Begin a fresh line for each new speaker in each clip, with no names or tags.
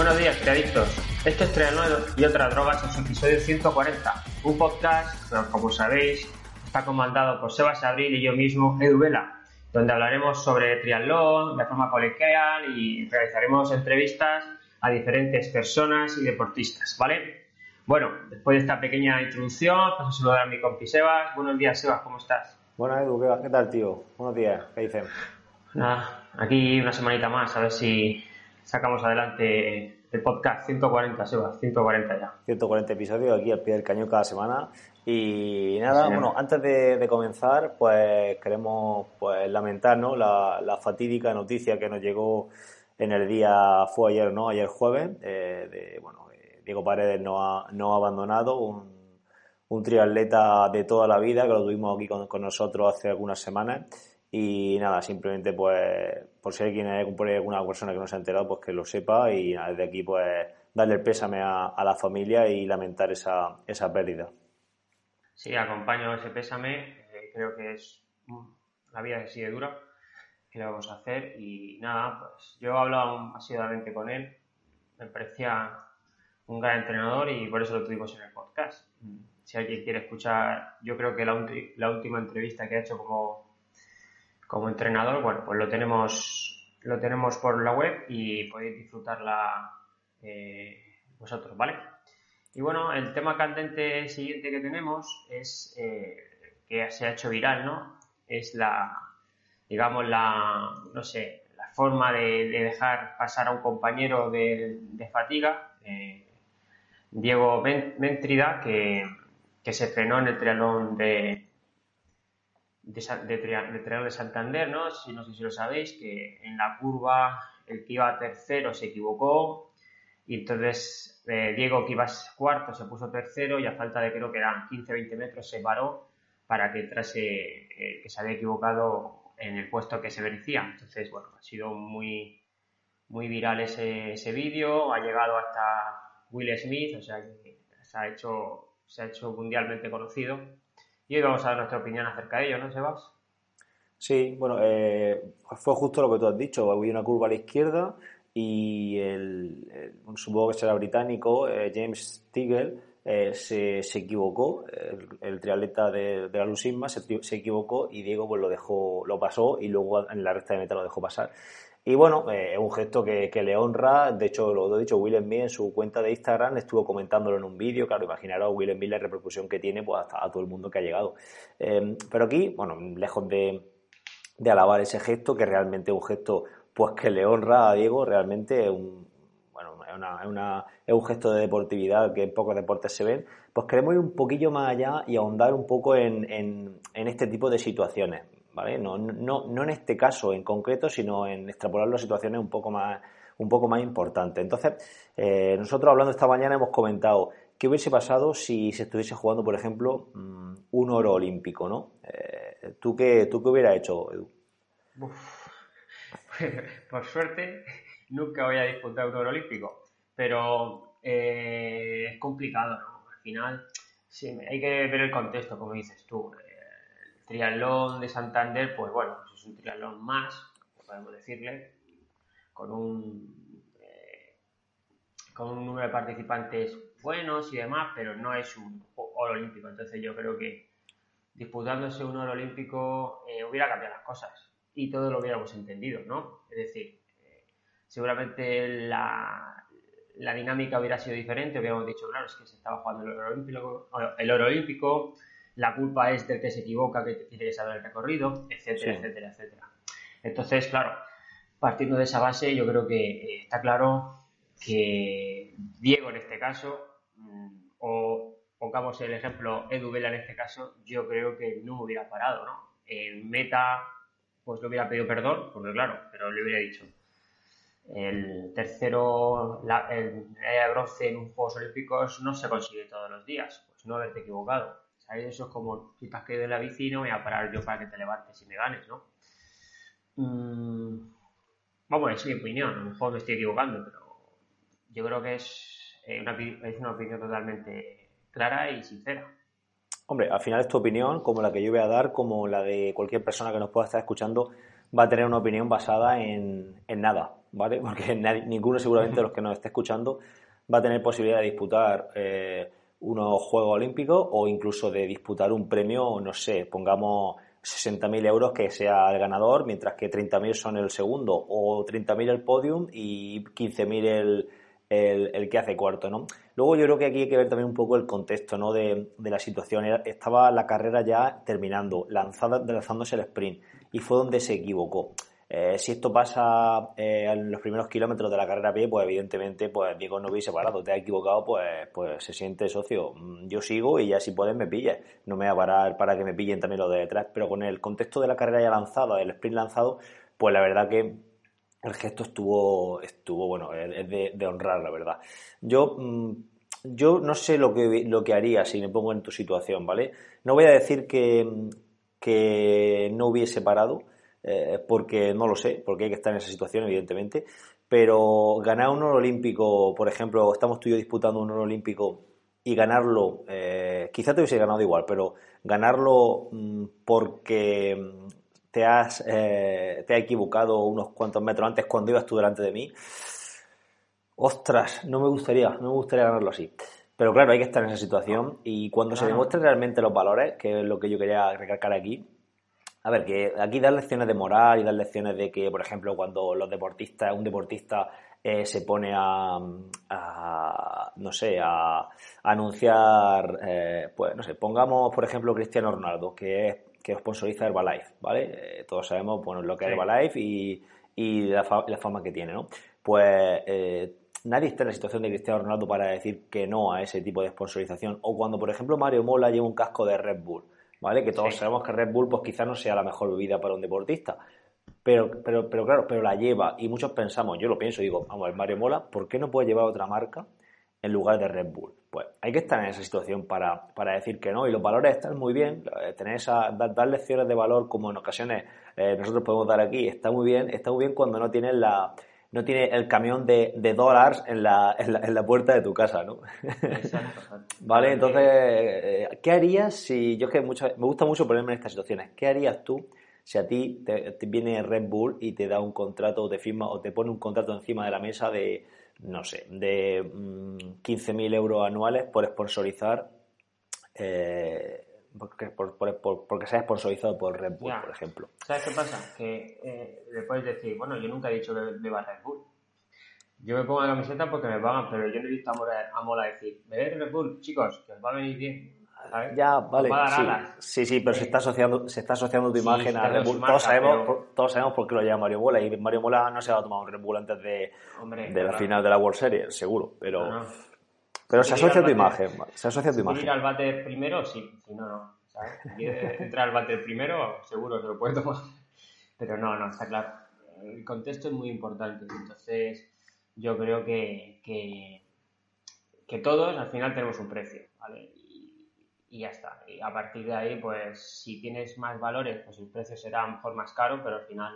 Buenos días, triadictos. Esto es Trianuevo y otras drogas en su episodio 140. Un podcast, como sabéis, está comandado por Sebas Abril y yo mismo, Edu Vela, donde hablaremos sobre triatlón de forma colegial y realizaremos entrevistas a diferentes personas y deportistas, ¿vale? Bueno, después de esta pequeña introducción, paso a saludar a mi compi Sebas. Buenos días, Sebas, ¿cómo estás?
Bueno, Edu, ¿qué, qué tal, tío? Buenos días, ¿qué dicen?
Nada, aquí una semanita más, a ver si sacamos adelante el podcast 140, Sebas, 140 ya.
140 episodios aquí al pie del cañón cada semana. Y nada,
Sí.
bueno, antes de, de comenzar, pues queremos pues, lamentar ¿no? la, la fatídica noticia que nos llegó en el día, fue ayer, ¿no? Ayer jueves, eh, de, bueno, eh, Diego Paredes nos ha, ha abandonado, un, un triatleta de toda la vida que lo tuvimos aquí con, con nosotros hace algunas semanas. Y nada, simplemente pues por si hay quien hay alguna persona que no se ha enterado, pues que lo sepa y nada, desde aquí pues darle el pésame a, a la familia y lamentar esa, esa pérdida.
Sí, acompaño ese pésame. eh, creo que es mm, la vida que sigue dura. ¿Qué le vamos a hacer? Y nada, pues yo he hablado asiduamente con él. Me parecía un gran entrenador y por eso lo tuvimos en el podcast. Mm, Si alguien quiere escuchar, yo creo que la, la última entrevista que ha hecho como, como entrenador, bueno, pues lo tenemos, lo tenemos por la web y podéis disfrutarla eh, vosotros, ¿vale? Y bueno, el tema candente siguiente que tenemos es eh, que se ha hecho viral, ¿no? Es la, digamos, la, no sé, la forma de, de dejar pasar a un compañero de, fatiga, eh, Diego Men- Méntrida, que, que se frenó en el triatlón de, de, de, de de Santander, ¿no? Si, no sé si lo sabéis, que en la curva el que iba tercero se equivocó, y entonces eh, Diego, que iba cuarto, se puso tercero y a falta de creo que eran 15-20 metros se paró para que entrase, eh, que se había equivocado en el puesto que se merecía. Entonces, bueno, ha sido muy, muy viral ese, ese vídeo, ha llegado hasta Will Smith, o sea se ha hecho, se ha hecho mundialmente conocido. Y hoy vamos a dar nuestra opinión acerca de ello, ¿no, Sebas?
Sí, bueno, eh, fue justo lo que tú has dicho. Había una curva a la izquierda y el, supongo que será británico, eh, James Stigl, eh, se, se equivocó. El, el triatleta de, de la Lusigma se, se equivocó y Diego pues lo dejó, lo pasó y luego en la recta de meta lo dejó pasar. Y bueno, eh, es un gesto que, le honra. De hecho, lo he dicho, Will Smith en su cuenta de Instagram estuvo comentándolo en un vídeo. Claro, imaginaros Will Smith la repercusión que tiene pues, hasta a todo el mundo que ha llegado. Eh, pero aquí, bueno, lejos de, de alabar ese gesto, que realmente es un gesto pues que le honra a Diego, realmente es un, bueno, es, una- es un gesto de deportividad que en pocos deportes se ven, pues queremos ir un poquillo más allá y ahondar un poco en- en este tipo de situaciones, ¿vale? No, no, no en este caso en concreto, sino en extrapolarlo a situaciones un poco más, un poco más importantes. Entonces, eh, nosotros hablando esta mañana hemos comentado qué hubiese pasado si se estuviese jugando, por ejemplo, mm, un oro olímpico, ¿no? Eh, ¿tú, qué, ¿Tú qué hubieras hecho, Edu?
Por suerte, nunca voy a disputar un oro olímpico, pero eh, es complicado, ¿no? Al final, sí, hay que ver el contexto, como dices tú. Triatlón de Santander, pues bueno, pues es un triatlón más, podemos decirle, con un, eh, con un número de participantes buenos y demás, pero no es un oro olímpico. Entonces yo creo que disputándose un oro olímpico eh, hubiera cambiado las cosas y todo lo hubiéramos entendido, ¿no? Es decir, eh, seguramente la, la dinámica hubiera sido diferente, hubiéramos dicho, claro, es que se estaba jugando el oro olímpico, el oro olímpico la culpa es del que se equivoca, que tiene que saber el recorrido, etcétera,
Sí.
etcétera, etcétera. Entonces, claro, partiendo de esa base, yo creo que eh, está claro que Diego en este caso, mm, o pongamos el ejemplo Edu Vela en este caso, yo creo que no hubiera parado, ¿no? En meta, pues le hubiera pedido perdón, porque claro, pero le hubiera dicho. El tercero, la, el medalla bronce en un Juegos Olímpicos no se consigue todos los días, pues no haberte equivocado. Eso es como si te has caído de la bici no voy a parar yo para que te levantes y me ganes, ¿no? Mm, vamos, es mi opinión, a lo mejor me estoy equivocando, pero yo creo que es eh, una, es una opinión totalmente clara y sincera.
Hombre, al final es tu opinión, como la que yo voy a dar, como la de cualquier persona que nos pueda estar escuchando, va a tener una opinión basada en, nada, ¿vale? Porque ninguno seguramente de los que nos esté escuchando va a tener posibilidad de disputar eh, unos Juegos Olímpicos o incluso de disputar un premio, no sé, pongamos 60.000 euros que sea el ganador, mientras que 30.000 son el segundo, o 30.000 el podium y 15.000 el, el, que hace cuarto, ¿no? Luego yo creo que aquí hay que ver también un poco el contexto, ¿no? De, de la situación. Estaba la carrera ya terminando, lanzada, lanzándose el sprint, y fue donde se equivocó. Eh, si esto pasa eh, en los primeros kilómetros de la carrera pie, pues evidentemente pues Diego no hubiese parado, te ha equivocado, pues, pues se siente socio. Mm, yo sigo y ya si puedes me pilles. No me voy a parar para que me pillen también los de detrás, pero con el contexto de la carrera ya lanzada, del sprint lanzado, pues la verdad que el gesto estuvo, estuvo bueno, es de, honrar, la verdad. Yo, mm, yo no sé lo que, lo que haría si me pongo en tu situación, ¿vale? No voy a decir que, que no hubiese parado, eh, porque no lo sé, porque hay que estar en esa situación, evidentemente, pero ganar un oro olímpico, por ejemplo, estamos tú y yo disputando un oro olímpico y ganarlo, eh, quizá te hubiese ganado igual, pero ganarlo mm, porque te has, eh, te has equivocado unos cuantos metros antes cuando ibas tú delante de mí, ostras, no me gustaría, no me gustaría ganarlo así. Pero claro, hay que estar en esa situación y cuando se demuestren realmente los valores, que es lo que yo quería recalcar aquí, a ver, que aquí dar lecciones de moral y dar lecciones de que, por ejemplo, cuando los deportistas, un deportista eh, se pone a, no sé, a, anunciar, eh, pues, no sé, pongamos, por ejemplo, Cristiano Ronaldo, que es que sponsoriza Herbalife, ¿vale? Eh, todos sabemos, bueno, lo que es Herbalife y, y la, la, fama que tiene, ¿no? Pues nadie está en la situación de Cristiano Ronaldo para decir que no a ese tipo de sponsorización. O cuando, por ejemplo, Mario Mola lleva un casco de Red Bull ¿vale? Que todos sabemos que Red Bull pues quizás no sea la mejor bebida para un deportista. Pero, pero, pero claro, pero la lleva y muchos pensamos, yo lo pienso, digo, vamos, el Mario Mola, ¿por qué no puede llevar otra marca en lugar de Red Bull? Pues hay que estar en esa situación para, para decir que no y los valores están muy bien, eh, tener esa, dar, lecciones de valor como en ocasiones eh, nosotros podemos dar aquí, está muy bien, está muy bien cuando no tienes la, no tiene el camión de, de dólares en la, en, la, en la, puerta de tu casa, ¿no? vale, entonces, eh, ¿qué harías si, yo es que mucho, me gusta mucho ponerme en estas situaciones, ¿qué harías tú si a ti te, viene Red Bull y te da un contrato, o te firma o te pone un contrato encima de la mesa de, no sé, de mmm, 15.000 euros anuales por sponsorizar eh, porque, por, por, porque sea sponsorizado por Red Bull, por ejemplo.
¿Sabes qué pasa? Que eh, le puedes decir, bueno, yo nunca he dicho que me va a Red Bull. Yo me pongo la camiseta porque me pagan, pero yo no he visto a Mola, a Mola decir, me Red Bull, chicos, que os va a venir bien.
Ya, vale. Sí, sí, sí, pero se está asociando, se está asociando tu imagen a Red Bull. todos, sabemos, por, todos sabemos por qué lo llama Mario Mola. Y Mario Mola no se va a tomar un Red Bull antes de, de la final de la World Series, seguro. Pero. Pero se asocia a tu imagen, se asocia a tu imagen.
ir al bate primero, sí, si no, no. ¿sabes? Si entrar al bate primero, seguro se lo puede tomar. Pero no, no, está claro. El contexto es muy importante. Entonces, yo creo que, que, que todos al final tenemos un precio, ¿vale? Y, y, ya está. Y a partir de ahí, pues si tienes más valores, pues el precio será a lo mejor más caro, pero al final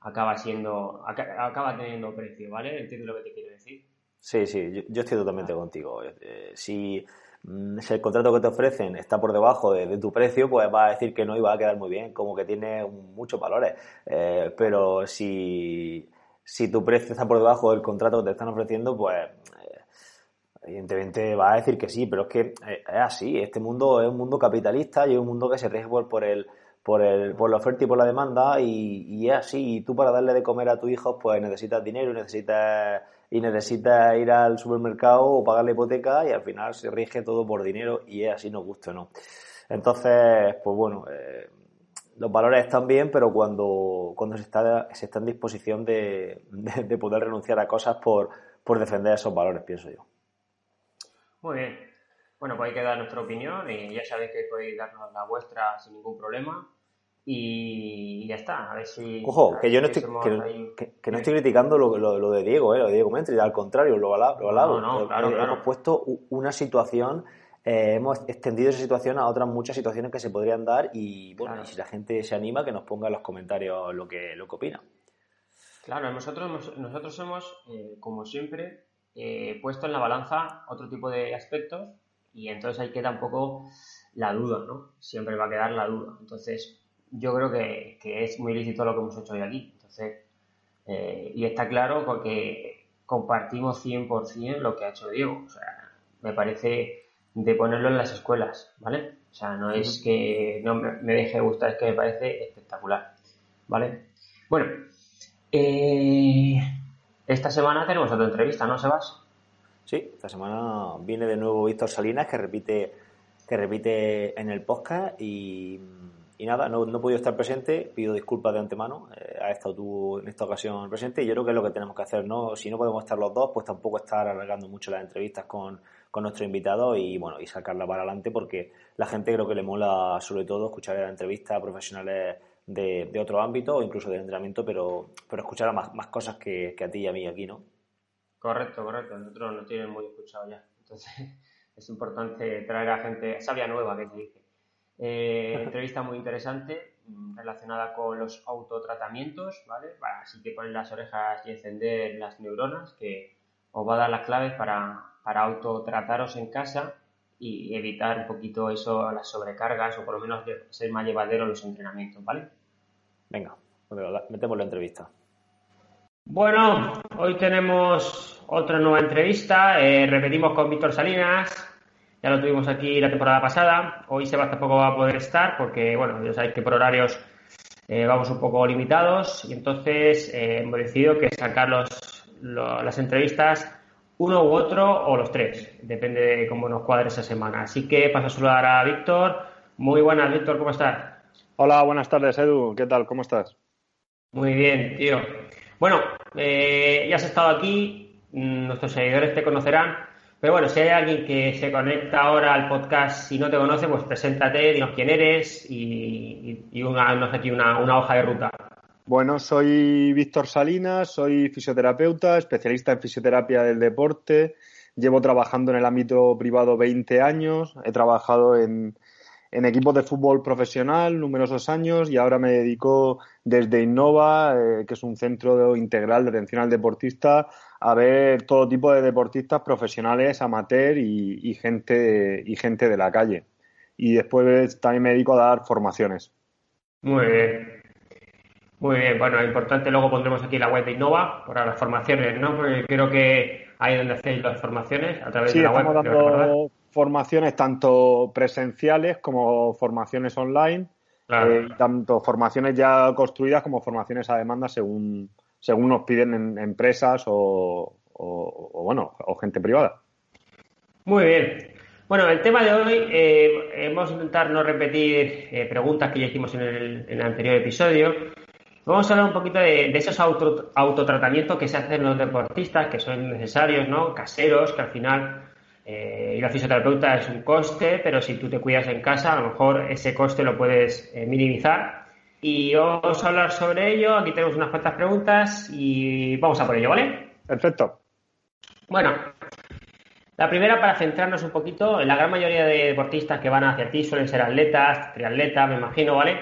acaba siendo, acaba teniendo precio, ¿vale? Entiendo lo que te quiero decir.
Sí, sí, yo, estoy totalmente contigo. Eh, si, mm, si, el contrato que te ofrecen está por debajo de, tu precio, pues va a decir que no y va a quedar muy bien, como que tiene muchos valores. Eh, pero si, si tu precio está por debajo del contrato que te están ofreciendo, pues eh, evidentemente va a decir que sí, pero es que es así. Este mundo es un mundo capitalista y es un mundo que se rige por, el por, el, por la oferta y por la demanda y, y es así. Y tú para darle de comer a tu hijo, pues necesitas dinero, necesitas y necesita ir al supermercado o pagar la hipoteca y al final se rige todo por dinero y es así, nos gusta no. Entonces, pues bueno, eh, los valores están bien, pero cuando, cuando se, está, se en disposición de, de, poder renunciar a cosas por, por defender esos valores, pienso yo.
Muy bien. Bueno, pues hay que dar nuestra opinión y ya sabéis que podéis darnos la vuestra sin ningún problema. Y ya está, a ver si.
Ojo, que yo no estoy, que, no estoy criticando lo, lo, de Diego, ¿eh? lo de Diego Mentri, al contrario, lo alabo. Lo no, claro, Hemos puesto una situación eh, hemos extendido esa situación a otras muchas situaciones que se podrían dar y bueno, si la gente se anima, que nos ponga en los comentarios lo que, lo que opina.
Claro, nosotros, nosotros hemos, eh, como siempre, eh, puesto en la balanza otro tipo de aspectos y entonces ahí queda un poco la duda, ¿no? Siempre va a quedar la duda. Entonces, yo creo que, es muy lícito lo que hemos hecho hoy aquí. Entonces, y está claro porque compartimos 100% lo que ha hecho Diego. O sea, me parece de ponerlo en las escuelas, ¿vale? O sea, no es que no me deje gustar, es que me parece espectacular, ¿vale? Bueno, eh, esta semana tenemos otra entrevista, ¿no, Sebas?
Sí, esta semana viene de nuevo Víctor Salinas, que repite, que repite en el podcast y, nada, no, no, he podido estar presente, pido disculpas de antemano, eh, ha estado tú en esta ocasión presente y yo creo que es lo que tenemos que hacer, ¿no? Si no podemos estar los dos, pues tampoco estar alargando mucho las entrevistas con con nuestro invitado y bueno y sacarla para adelante porque la gente creo que le mola sobre todo escuchar la entrevista a profesionales de, de, otro ámbito o incluso de entrenamiento, pero, pero escuchar a más, más cosas que, a ti y a mí aquí, ¿no?
Correcto, correcto. Nosotros nos tienen muy escuchado ya. Entonces es importante traer a gente sabia nueva, que se dice. Eh, entrevista muy interesante mm, relacionada con los autotratamientos, ¿vale? así que poner las orejas y encender las neuronas, que os va a dar las claves para, para autotrataros en casa y evitar un poquito eso, las sobrecargas o por lo menos ser más llevadero los entrenamientos, ¿vale?
Venga, metemos la entrevista.
Bueno, hoy tenemos otra nueva entrevista. Eh, repetimos con Víctor Salinas. Ya lo tuvimos aquí la temporada pasada. Hoy Sebas tampoco va a poder estar porque, bueno, ya sabéis que por horarios eh, vamos un poco limitados y entonces eh, hemos decidido que sacar las entrevistas uno u otro o los tres, depende de cómo nos cuadre esa semana. Así que paso a saludar a Víctor. Muy buenas, Víctor, ¿cómo estás?
Hola, buenas tardes, Edu. ¿Qué tal? ¿Cómo estás?
Muy bien, tío. Bueno, eh, ya has estado aquí, mm, nuestros seguidores te conocerán, pero bueno, si hay alguien que se conecta ahora al podcast y no te conoce, pues preséntate, dinos quién eres y, y, aquí una, una hoja de ruta.
Bueno, soy Víctor Salinas, soy fisioterapeuta, especialista en fisioterapia del deporte. Llevo trabajando en el ámbito privado 20 años. He trabajado en, equipos de fútbol profesional numerosos años y ahora me dedico desde Innova, eh, que es un centro integral de atención al deportista, a ver todo tipo de deportistas profesionales, amateur y, gente, y gente de la calle. Y después también me dedico a dar formaciones.
Muy bien. Muy bien, bueno, importante, luego pondremos aquí la web de Innova para las formaciones, ¿no? Porque creo que ahí donde hacéis las formaciones a través de la web.
Estamos dando formaciones tanto presenciales como formaciones online, eh, tanto formaciones ya construidas como formaciones a demanda según, según nos piden en, empresas o, bueno, o gente privada.
Muy bien. Bueno, el tema de hoy, eh, vamos a intentar no repetir eh, preguntas que ya hicimos en el, anterior episodio. Vamos a hablar un poquito de, esos autotratamientos que se hacen los deportistas, que son necesarios, ¿no? Caseros, que al final eh, ir a fisioterapeuta es un coste, pero si tú te cuidas en casa, a lo mejor ese coste lo puedes eh, minimizar. Y vamos a hablar sobre ello. Aquí tenemos unas cuantas preguntas y vamos a por ello, ¿vale?
Perfecto.
Bueno, la primera para centrarnos un poquito, la gran mayoría de deportistas que van hacia ti suelen ser atletas, triatletas, me imagino, ¿vale?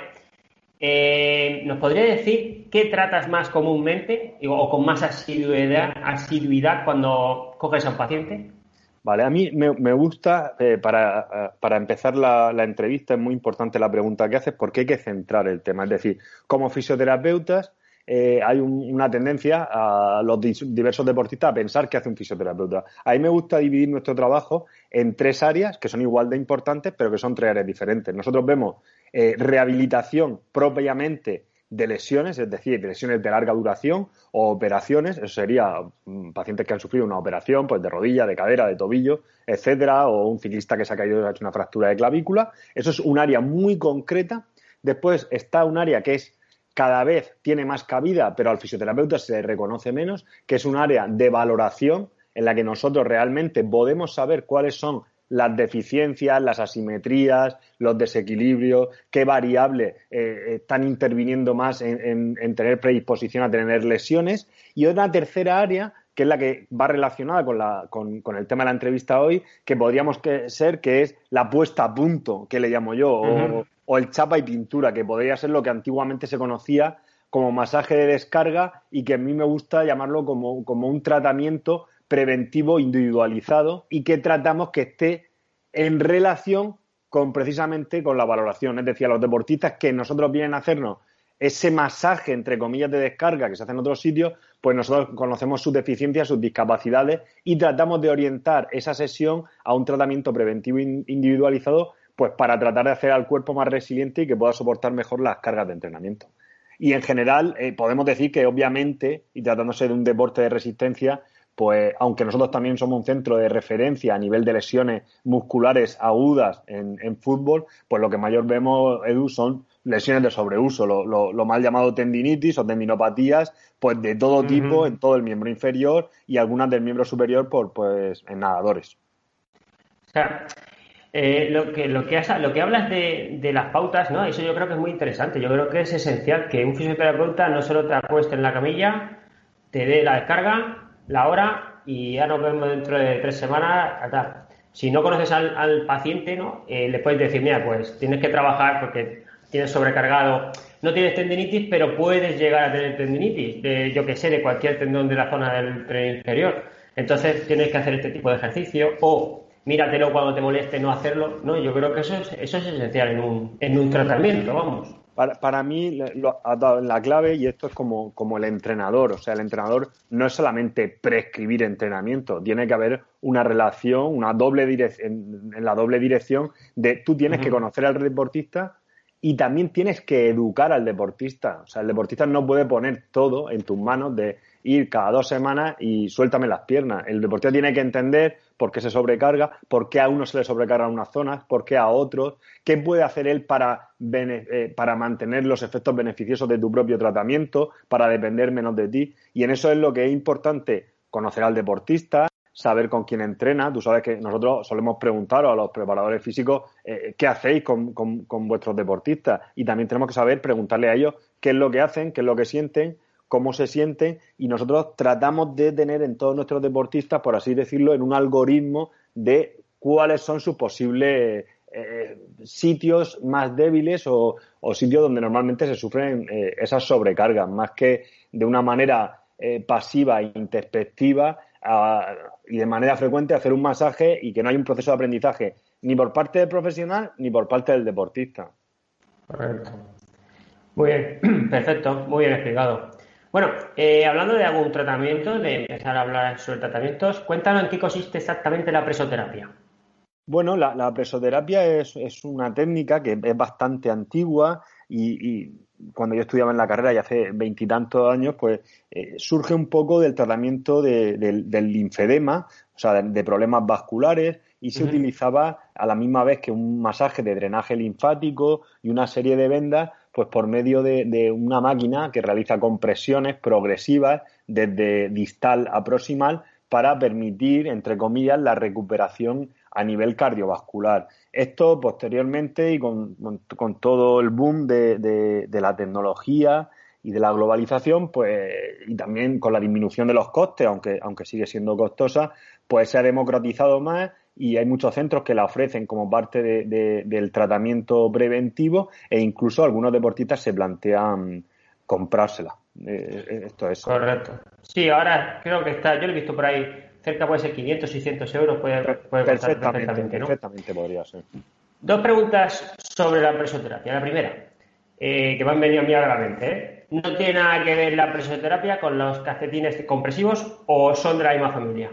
Eh, ¿Nos podría decir qué tratas más comúnmente o con más asiduidad, asiduidad cuando coges a un paciente?
Vale, a mí me, gusta, eh, para, para, empezar la, entrevista, es muy importante la pregunta que haces porque hay que centrar el tema. Es decir, como fisioterapeutas, eh, hay una tendencia a los diversos deportistas a pensar que hace un fisioterapeuta. A mí me gusta dividir nuestro trabajo en tres áreas que son igual de importantes, pero que son tres áreas diferentes. Nosotros vemos eh, rehabilitación propiamente de lesiones, es decir, de lesiones de larga duración o operaciones, eso sería mm, pacientes que han sufrido una operación pues de rodilla, de cadera, de tobillo, etcétera, o un ciclista que se ha caído y ha hecho una fractura de clavícula. Eso es un área muy concreta. Después está un área que es cada vez tiene más cabida, pero al fisioterapeuta se le reconoce menos, que es un área de valoración en la que nosotros realmente podemos saber cuáles son las deficiencias, las asimetrías, los desequilibrios, qué variables eh, están interviniendo más en, tener predisposición a tener lesiones. Y otra tercera área, que es la que va relacionada con, el tema de la entrevista hoy, que podríamos ser, que es la puesta a punto, que le llamo yo, o, el chapa y pintura, que podría ser lo que antiguamente se conocía como masaje de descarga y que a mí me gusta llamarlo como, como un tratamiento preventivo individualizado y que tratamos que esté en relación con precisamente con la valoración. Es decir, a los deportistas que nosotros vienen a hacernos ese masaje, entre comillas, de descarga que se hace en otros sitios, pues nosotros conocemos sus deficiencias, sus discapacidades y tratamos de orientar esa sesión a un tratamiento preventivo individualizado, pues para tratar de hacer al cuerpo más resiliente y que pueda soportar mejor las cargas de entrenamiento. Y en general, eh, podemos decir que obviamente, y tratándose de un deporte de resistencia, pues aunque nosotros también somos un centro de referencia a nivel de lesiones musculares agudas en, fútbol, pues lo que mayor vemos, Edu, son lesiones de sobreuso, lo, mal llamado tendinitis o tendinopatías, pues de todo tipo en todo el miembro inferior y algunas del miembro superior por, pues, en nadadores.
O sea, eh, lo, que, lo, que lo que hablas de, de, las pautas, ¿no? Eso yo creo que es muy interesante. Yo creo que es esencial que un fisioterapeuta no solo te acueste en la camilla, te dé la descarga, la hora y ya nos vemos dentro de tres semanas. Si no conoces al, paciente, ¿no? Eh, le puedes decir, mira, pues tienes que trabajar porque tienes sobrecargado, no tienes tendinitis, pero puedes llegar a tener tendinitis, de, yo que sé, de cualquier tendón de la zona del tren inferior. Entonces tienes que hacer este tipo de ejercicio o míratelo cuando te moleste no hacerlo. No, yo creo que eso es, eso es esencial en un, en un tratamiento, vamos.
Para, mí lo, ha dado la clave y esto es como, como el entrenador. O sea, el entrenador no es solamente prescribir entrenamiento, tiene que haber una relación, una doble dirección, en, la doble dirección de tú tienes que conocer al deportista y también tienes que educar al deportista. O sea, el deportista no puede poner todo en tus manos de ir cada dos semanas y suéltame las piernas. El deportista tiene que entender por qué se sobrecarga, por qué a uno se le sobrecarga unas zonas, por qué a otros, qué puede hacer él para, eh, para mantener los efectos beneficiosos de tu propio tratamiento, para depender menos de ti. Y en eso es lo que es importante conocer al deportista, saber con quién entrena. Tú sabes que nosotros solemos preguntar a los preparadores físicos eh, qué hacéis con, con, vuestros deportistas y también tenemos que saber preguntarle a ellos qué es lo que hacen, qué es lo que sienten cómo se sienten y nosotros tratamos de tener en todos nuestros deportistas, por así decirlo, en un algoritmo de cuáles son sus posibles eh, sitios más débiles o, sitios donde normalmente se sufren eh, esas sobrecargas, más que de una manera eh, pasiva e introspectiva y de manera frecuente hacer un masaje y que no hay un proceso de aprendizaje ni por parte del profesional ni por parte del deportista.
Correcto. Muy bien, perfecto, muy bien explicado. Bueno, eh, hablando de algún tratamiento, de empezar a hablar sobre tratamientos, cuéntanos en qué consiste exactamente la presoterapia.
Bueno, la, presoterapia es, una técnica que es bastante antigua y, cuando yo estudiaba en la carrera y hace veintitantos años, pues eh, surge un poco del tratamiento del linfedema, o sea, de, problemas vasculares y se utilizaba a la misma vez que un masaje de drenaje linfático y una serie de vendas pues por medio de, una máquina que realiza compresiones progresivas desde distal a proximal para permitir, entre comillas, la recuperación a nivel cardiovascular. Esto posteriormente y con, todo el boom de, la tecnología y de la globalización, pues, y también con la disminución de los costes, aunque, aunque sigue siendo costosa, pues se ha democratizado más y hay muchos centros que la ofrecen como parte del tratamiento preventivo e incluso algunos deportistas se plantean comprársela. Eh, eh, esto es.
Correcto. Sí, ahora creo que está, yo lo he visto por ahí, cerca puede ser 500, 600 euros, puede, puede
perfectamente, perfectamente, ¿no? perfectamente podría ser.
Dos preguntas sobre la presoterapia. La primera, eh, que me han venido a mí a la mente, ¿no tiene nada que ver la presoterapia con los calcetines compresivos o son de la misma familia?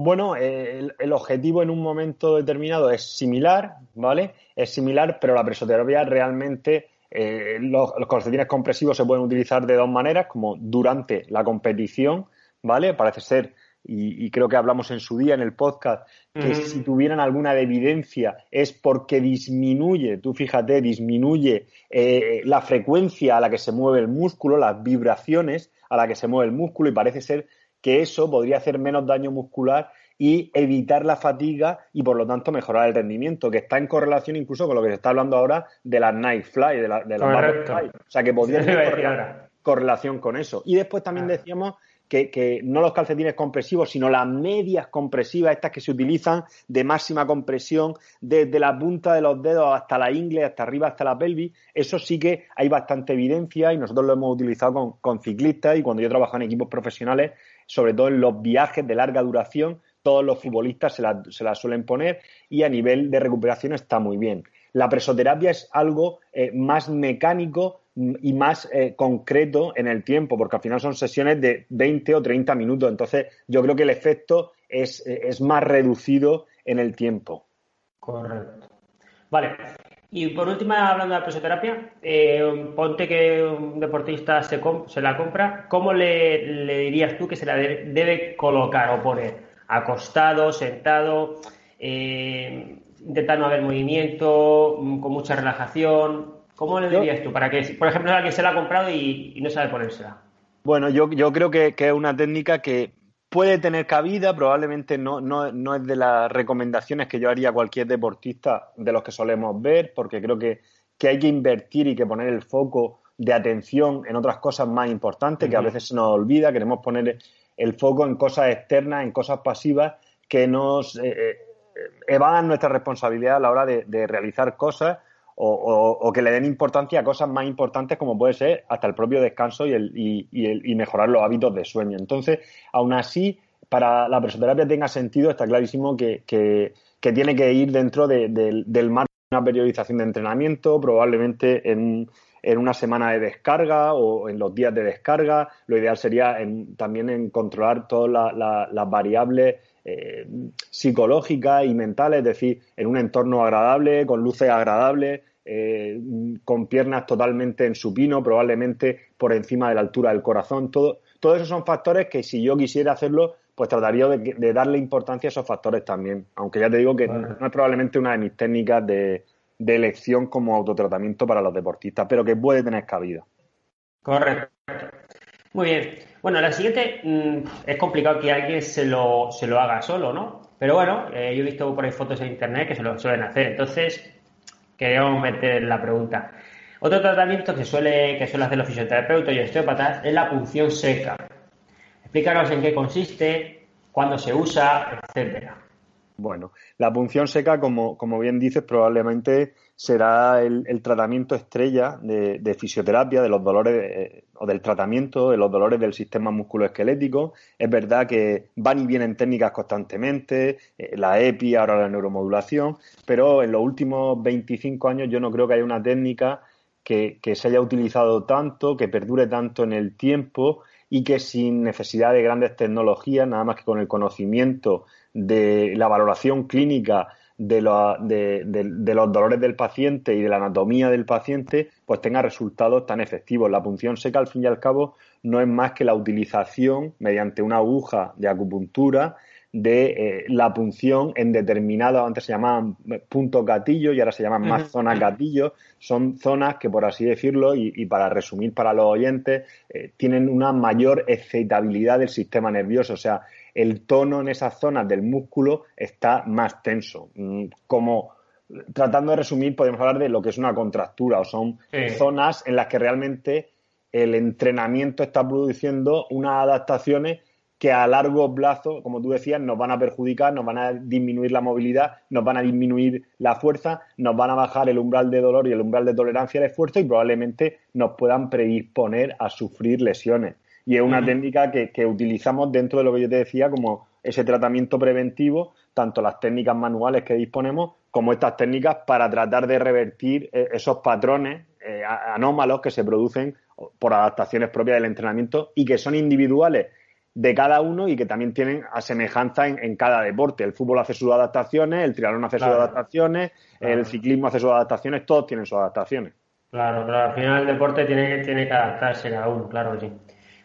Bueno, el, objetivo en un momento determinado es similar, ¿vale? Es similar, pero la presoterapia realmente, eh, los, calcetines compresivos se pueden utilizar de dos maneras, como durante la competición, ¿vale? Parece ser y, creo que hablamos en su día en el podcast, que si tuvieran alguna evidencia es porque disminuye, tú fíjate, disminuye eh, la frecuencia a la que se mueve el músculo, las vibraciones a la que se mueve el músculo y parece ser que eso podría hacer menos daño muscular y evitar la fatiga y por lo tanto mejorar el rendimiento, que está en correlación incluso con lo que se está hablando ahora de las night fly, de, la, de fly. O sea que podría tener correlación con eso. Y después también decíamos que, no los calcetines compresivos, sino las medias compresivas, estas que se utilizan de máxima compresión, desde la punta de los dedos hasta la ingle, hasta arriba, hasta la pelvis, eso sí que hay bastante evidencia y nosotros lo hemos utilizado con, ciclistas y cuando yo trabajo en equipos profesionales, sobre todo en los viajes de larga duración, todos los futbolistas se la, se la suelen poner y a nivel de recuperación está muy bien. La presoterapia es algo eh, más mecánico y más eh, concreto en el tiempo, porque al final son sesiones de 20 o 30 minutos. Entonces, yo creo que el efecto es, es más reducido en el tiempo.
Correcto. Vale. Y por último, hablando de la presoterapia, eh, ponte que un deportista se, se la compra, ¿cómo le, dirías tú que se la debe colocar o poner? ¿Acostado, sentado? Eh, intentar no haber movimiento, mm, con mucha relajación. ¿Cómo le dirías tú? Para que, por ejemplo, alguien se la ha comprado y, no sabe ponérsela.
Bueno, yo, yo creo que, es una técnica que puede tener cabida, probablemente no, no, no, es de las recomendaciones que yo haría a cualquier deportista de los que solemos ver, porque creo que, que hay que invertir y que poner el foco de atención en otras cosas más importantes, que a veces se nos olvida, queremos poner el foco en cosas externas, en cosas pasivas que nos eh, eh, evadan nuestra responsabilidad a la hora de, realizar cosas o, que le den importancia a cosas más importantes como puede ser hasta el propio descanso y, el, y, mejorar los hábitos de sueño. Entonces, aún así, para la presoterapia tenga sentido, está clarísimo que, tiene que ir dentro del marco de una periodización de entrenamiento, probablemente en, una semana de descarga o en los días de descarga. Lo ideal sería también en controlar todas las variables eh, psicológica y mental, es decir, en un entorno agradable, con luces agradables, eh, con piernas totalmente en supino, probablemente por encima de la altura del corazón. Todo, todos esos son factores que si yo quisiera hacerlo, pues trataría de, darle importancia a esos factores también. Aunque ya te digo que no es probablemente una de mis técnicas de, de elección como autotratamiento para los deportistas, pero que puede tener cabida.
Correcto. Muy bien. Bueno, la siguiente mm, es complicado que alguien se lo, se lo haga solo, ¿no? Pero bueno, eh, yo he visto por ahí fotos en internet que se lo suelen hacer. Entonces, queríamos meter la pregunta. Otro tratamiento que suele, que suele hacer los fisioterapeutas y osteópatas es la punción seca. Explícanos en qué consiste, cuándo se usa, etcétera.
Bueno, la punción seca, como, como bien dices, probablemente será el, tratamiento estrella de, fisioterapia de los dolores eh, o del tratamiento de los dolores del sistema musculoesquelético. Es verdad que van y vienen técnicas constantemente, eh, la EPI, ahora la neuromodulación, pero en los últimos 25 años yo no creo que haya una técnica que, que se haya utilizado tanto, que perdure tanto en el tiempo y que sin necesidad de grandes tecnologías, nada más que con el conocimiento de la valoración clínica de, de, los dolores del paciente y de la anatomía del paciente, pues tenga resultados tan efectivos. La punción seca, al fin y al cabo, no es más que la utilización mediante una aguja de acupuntura de eh, la punción en determinados, antes se llamaban puntos gatillos y ahora se llaman más zonas gatillos. Son zonas que, por así decirlo, y, para resumir para los oyentes, eh, tienen una mayor excitabilidad del sistema nervioso. O sea, el tono en esas zonas del músculo está más tenso. Mm, como tratando de resumir, podemos hablar de lo que es una contractura, o son zonas en las que realmente el entrenamiento está produciendo unas adaptaciones que a largo plazo, como tú decías, nos van a perjudicar, nos van a disminuir la movilidad, nos van a disminuir la fuerza, nos van a bajar el umbral de dolor y el umbral de tolerancia al esfuerzo y probablemente nos puedan predisponer a sufrir lesiones. Y es una técnica que, utilizamos dentro de lo que yo te decía como ese tratamiento preventivo, tanto las técnicas manuales que disponemos como estas técnicas para tratar de revertir eh, esos patrones eh, anómalos que se producen por adaptaciones propias del entrenamiento y que son individuales de cada uno y que también tienen a semejanza en, cada deporte. El fútbol hace sus adaptaciones, el triatlón hace sus adaptaciones, el ciclismo hace sus adaptaciones, todos tienen sus adaptaciones.
Claro, claro, al final el deporte tiene, tiene que adaptarse cada uno, claro sí.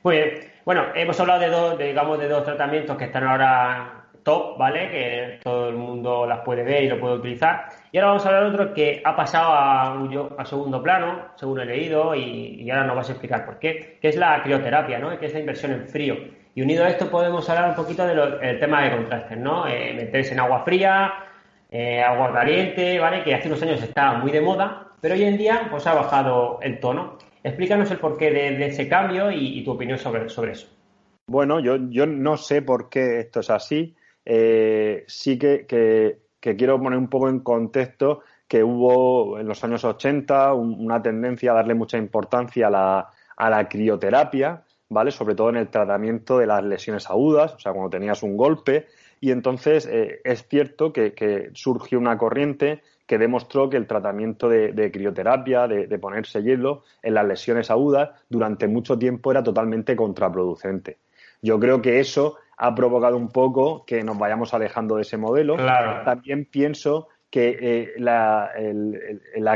Pues, bueno, hemos hablado de dos, digamos, de dos tratamientos que están ahora top, ¿vale? Que todo el mundo las puede ver y lo puede utilizar. Y ahora vamos a hablar de otro que ha pasado a, a segundo plano, según he leído, y, ahora nos vas a explicar por qué, que es la crioterapia, ¿no? Que es la inversión en frío. Y unido a esto podemos hablar un poquito del tema de contrastes, ¿no? Eh, meterse en agua fría, eh, agua caliente, ¿vale? Que hace unos años estaba muy de moda, pero hoy en día pues ha bajado el tono. Explícanos el porqué de, ese cambio y, tu opinión sobre, sobre eso.
Bueno, yo, yo no sé por qué esto es así. Eh, sí que, quiero poner un poco en contexto que hubo en los años 80 una tendencia a darle mucha importancia a la, a la crioterapia, ¿vale? Sobre todo en el tratamiento de las lesiones agudas, o sea, cuando tenías un golpe. Y entonces eh, es cierto que, surgió una corriente que demostró que el tratamiento de, crioterapia, de, de, ponerse hielo en las lesiones agudas, durante mucho tiempo era totalmente contraproducente. Yo creo que eso ha provocado un poco que nos vayamos alejando de ese modelo. También pienso que eh, la,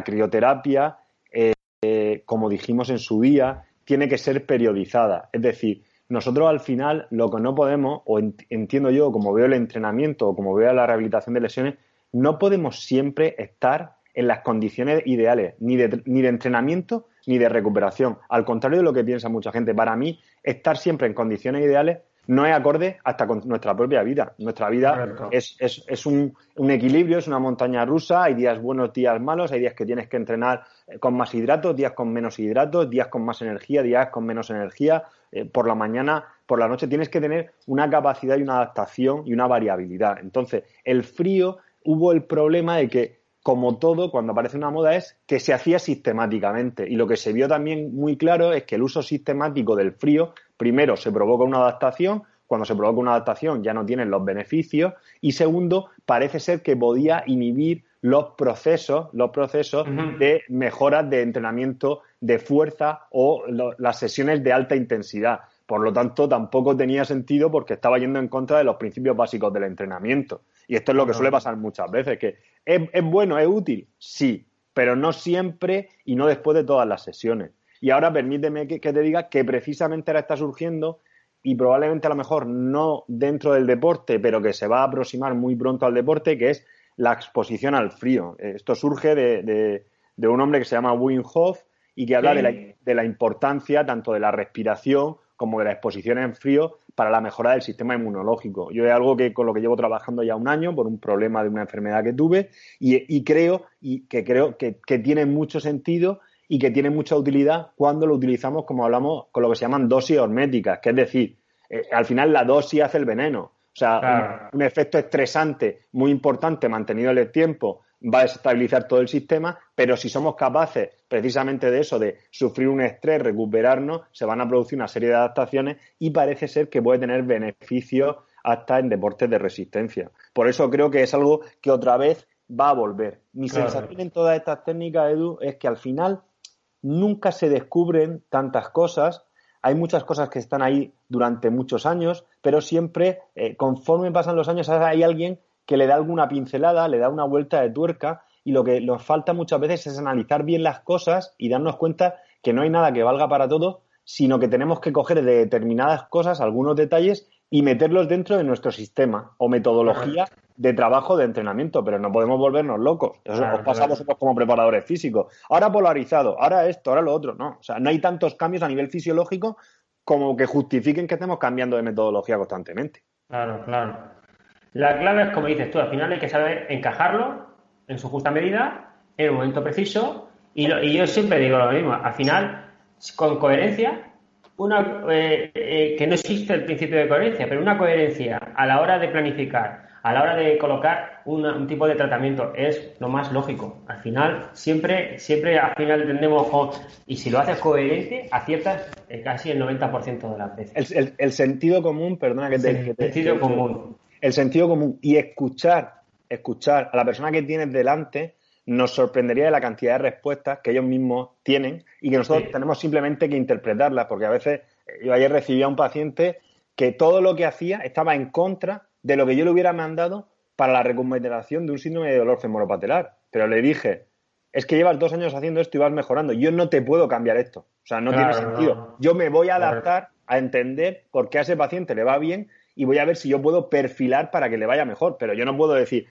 crioterapia, eh, como dijimos en su día, tiene que ser periodizada. Es decir, nosotros al final lo que no podemos, o entiendo yo, como veo el entrenamiento o como veo la rehabilitación de lesiones, no podemos siempre estar en las condiciones ideales, ni de, ni de entrenamiento ni de recuperación. Al contrario de lo que piensa mucha gente, para mí, estar siempre en condiciones ideales no es acorde hasta con nuestra propia vida. Nuestra vida es, es, es un, un, equilibrio, es una montaña rusa, hay días buenos, días malos, hay días que tienes que entrenar eh, con más hidratos, días con menos hidratos, días con más energía, días con menos energía. Eh, por la mañana, por la noche tienes que tener una capacidad y una adaptación y una variabilidad. Entonces, el frío hubo el problema de que como todo, cuando aparece una moda, es que se hacía sistemáticamente. Y lo que se vio también muy claro es que el uso sistemático del frío, primero, se provoca una adaptación, cuando se provoca una adaptación ya no tienen los beneficios, y segundo, parece ser que podía inhibir los procesos, los procesos de mejoras de entrenamiento de fuerza o las sesiones de alta intensidad. Por lo tanto, tampoco tenía sentido porque estaba yendo en contra de los principios básicos del entrenamiento. Y esto es lo que suele pasar muchas veces, que ¿es, bueno, es útil, sí, pero no siempre y no después de todas las sesiones. Y ahora permíteme que, te diga que precisamente ahora está surgiendo y probablemente a lo mejor no dentro del deporte, pero que se va a aproximar muy pronto al deporte, que es la exposición al frío. Esto surge de, un hombre que se llama Wim Hof y que habla de, la, de la importancia tanto de la respiración como de la exposición en frío para la mejora del sistema inmunológico. Yo es algo que con lo que llevo trabajando ya un año por un problema de una enfermedad que tuve y, creo y que creo que, tiene mucho sentido y que tiene mucha utilidad cuando lo utilizamos como hablamos con lo que se llaman dosis horméticas, que es decir, eh, al final la dosis hace el veneno. O sea, un, efecto estresante muy importante mantenido en el tiempo va a desestabilizar todo el sistema, pero si somos capaces precisamente de eso, de sufrir un estrés, recuperarnos, se van a producir una serie de adaptaciones y parece ser que puede tener beneficios hasta en deportes de resistencia. Por eso creo que es algo que otra vez va a volver. Mi sensación en todas estas técnicas, Edu, es que al final nunca se descubren tantas cosas. Hay muchas cosas que están ahí durante muchos años, pero siempre, eh, conforme pasan los años, hay alguien que le da alguna pincelada, le da una vuelta de tuerca y lo que nos falta muchas veces es analizar bien las cosas y darnos cuenta que no hay nada que valga para todo, sino que tenemos que coger de determinadas cosas algunos detalles y meterlos dentro de nuestro sistema o metodología de trabajo de entrenamiento, pero no podemos volvernos locos. Eso os pasa a vosotros como preparadores físicos. Ahora polarizado, ahora esto, ahora lo otro. No, o sea, no hay tantos cambios a nivel fisiológico como que justifiquen que estemos cambiando de metodología constantemente.
Claro, claro. La clave es, como dices tú, al final hay que saber encajarlo en su justa medida, en el momento preciso, y, yo siempre digo lo mismo, al final, con coherencia, una, eh, eh, que no existe el principio de coherencia, pero una coherencia a la hora de planificar, a la hora de colocar un tipo de tratamiento es lo más lógico. Al final, siempre, siempre al final tendemos, y si lo haces coherente, aciertas casi el 90% de las veces.
El, sentido común, perdona que te...
El sentido común
el sentido común y escuchar, escuchar a la persona que tienes delante nos sorprendería de la cantidad de respuestas que ellos mismos tienen y que nosotros tenemos simplemente que interpretarlas, porque a veces eh, yo ayer recibí a un paciente que todo lo que hacía estaba en contra de lo que yo le hubiera mandado para la recuperación de un síndrome de dolor femoropatelar. Pero le dije, es que llevas dos años haciendo esto y vas mejorando. Yo no te puedo cambiar esto. O sea, no tiene sentido. Yo me voy a adaptar a entender por qué a ese paciente le va bien y voy a ver si yo puedo perfilar para que le vaya mejor. Pero yo no puedo decir,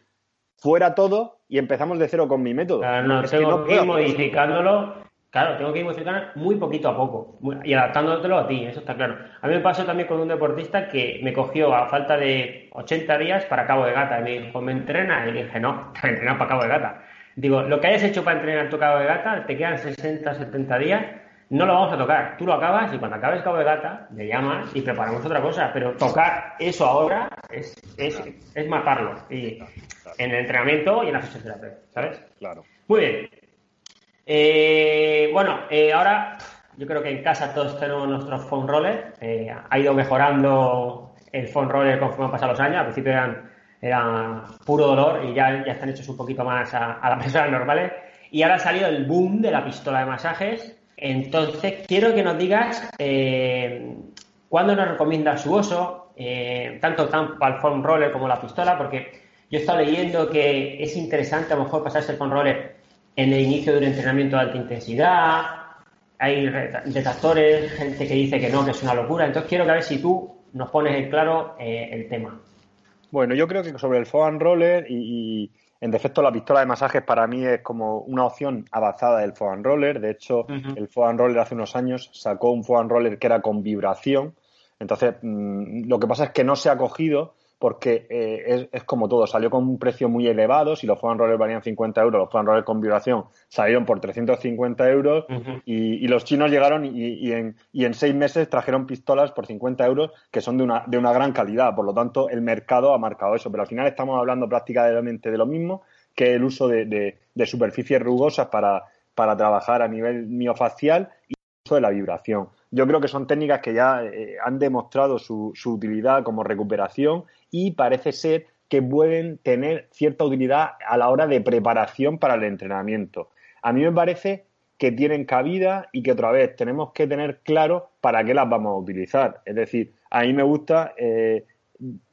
fuera todo y empezamos de cero con mi método.
no, tengo que, ir modificándolo, claro, tengo que ir modificando muy poquito a poco y adaptándotelo a ti, eso está claro. A mí me pasó también con un deportista que me cogió a falta de 80 días para Cabo de Gata y me dijo, ¿me entrena? Y le dije, no, te entrenas para Cabo de Gata. Digo, lo que hayas hecho para entrenar tu Cabo de Gata, te quedan 60, 70 días no lo vamos a tocar. Tú lo acabas y cuando acabes Cabo de Gata, le llamas y preparamos otra cosa. Pero tocar eso ahora es, es, es matarlo. Y en el entrenamiento y en la fisioterapia, ¿sabes?
Claro.
Muy bien. Eh, bueno, eh, ahora yo creo que en casa todos tenemos nuestros foam rollers. Eh, ha ido mejorando el foam roller conforme han pasado los años. Al principio eran, eran puro dolor y ya, ya están hechos un poquito más a, a las personas normales. Y ahora ha salido el boom de la pistola de masajes entonces, quiero que nos digas eh, cuándo nos recomiendas su uso, eh, tanto, para el foam roller como la pistola, porque yo he estado leyendo que es interesante a lo mejor pasarse el foam roller en el inicio de un entrenamiento de alta intensidad, hay detractores, gente que dice que no, que es una locura. Entonces, quiero que a ver si tú nos pones en claro eh, el tema.
Bueno, yo creo que sobre el foam roller y en defecto, la pistola de masajes para mí es como una opción avanzada del foam roller. De hecho, el foam roller hace unos años sacó un foam roller que era con vibración. Entonces, mm, lo que pasa es que no se ha cogido porque eh, es, como todo, salió con un precio muy elevado, si los foam rollers valían 50 euros, los foam rollers con vibración salieron por 350 euros y, los chinos llegaron y, en, y, en, seis meses trajeron pistolas por 50 euros que son de una, de una gran calidad, por lo tanto el mercado ha marcado eso, pero al final estamos hablando prácticamente de lo mismo que el uso de, superficies rugosas para, para trabajar a nivel miofacial de la vibración. Yo creo que son técnicas que ya eh, han demostrado su, su, utilidad como recuperación y parece ser que pueden tener cierta utilidad a la hora de preparación para el entrenamiento. A mí me parece que tienen cabida y que otra vez tenemos que tener claro para qué las vamos a utilizar. Es decir, a mí me gusta, eh,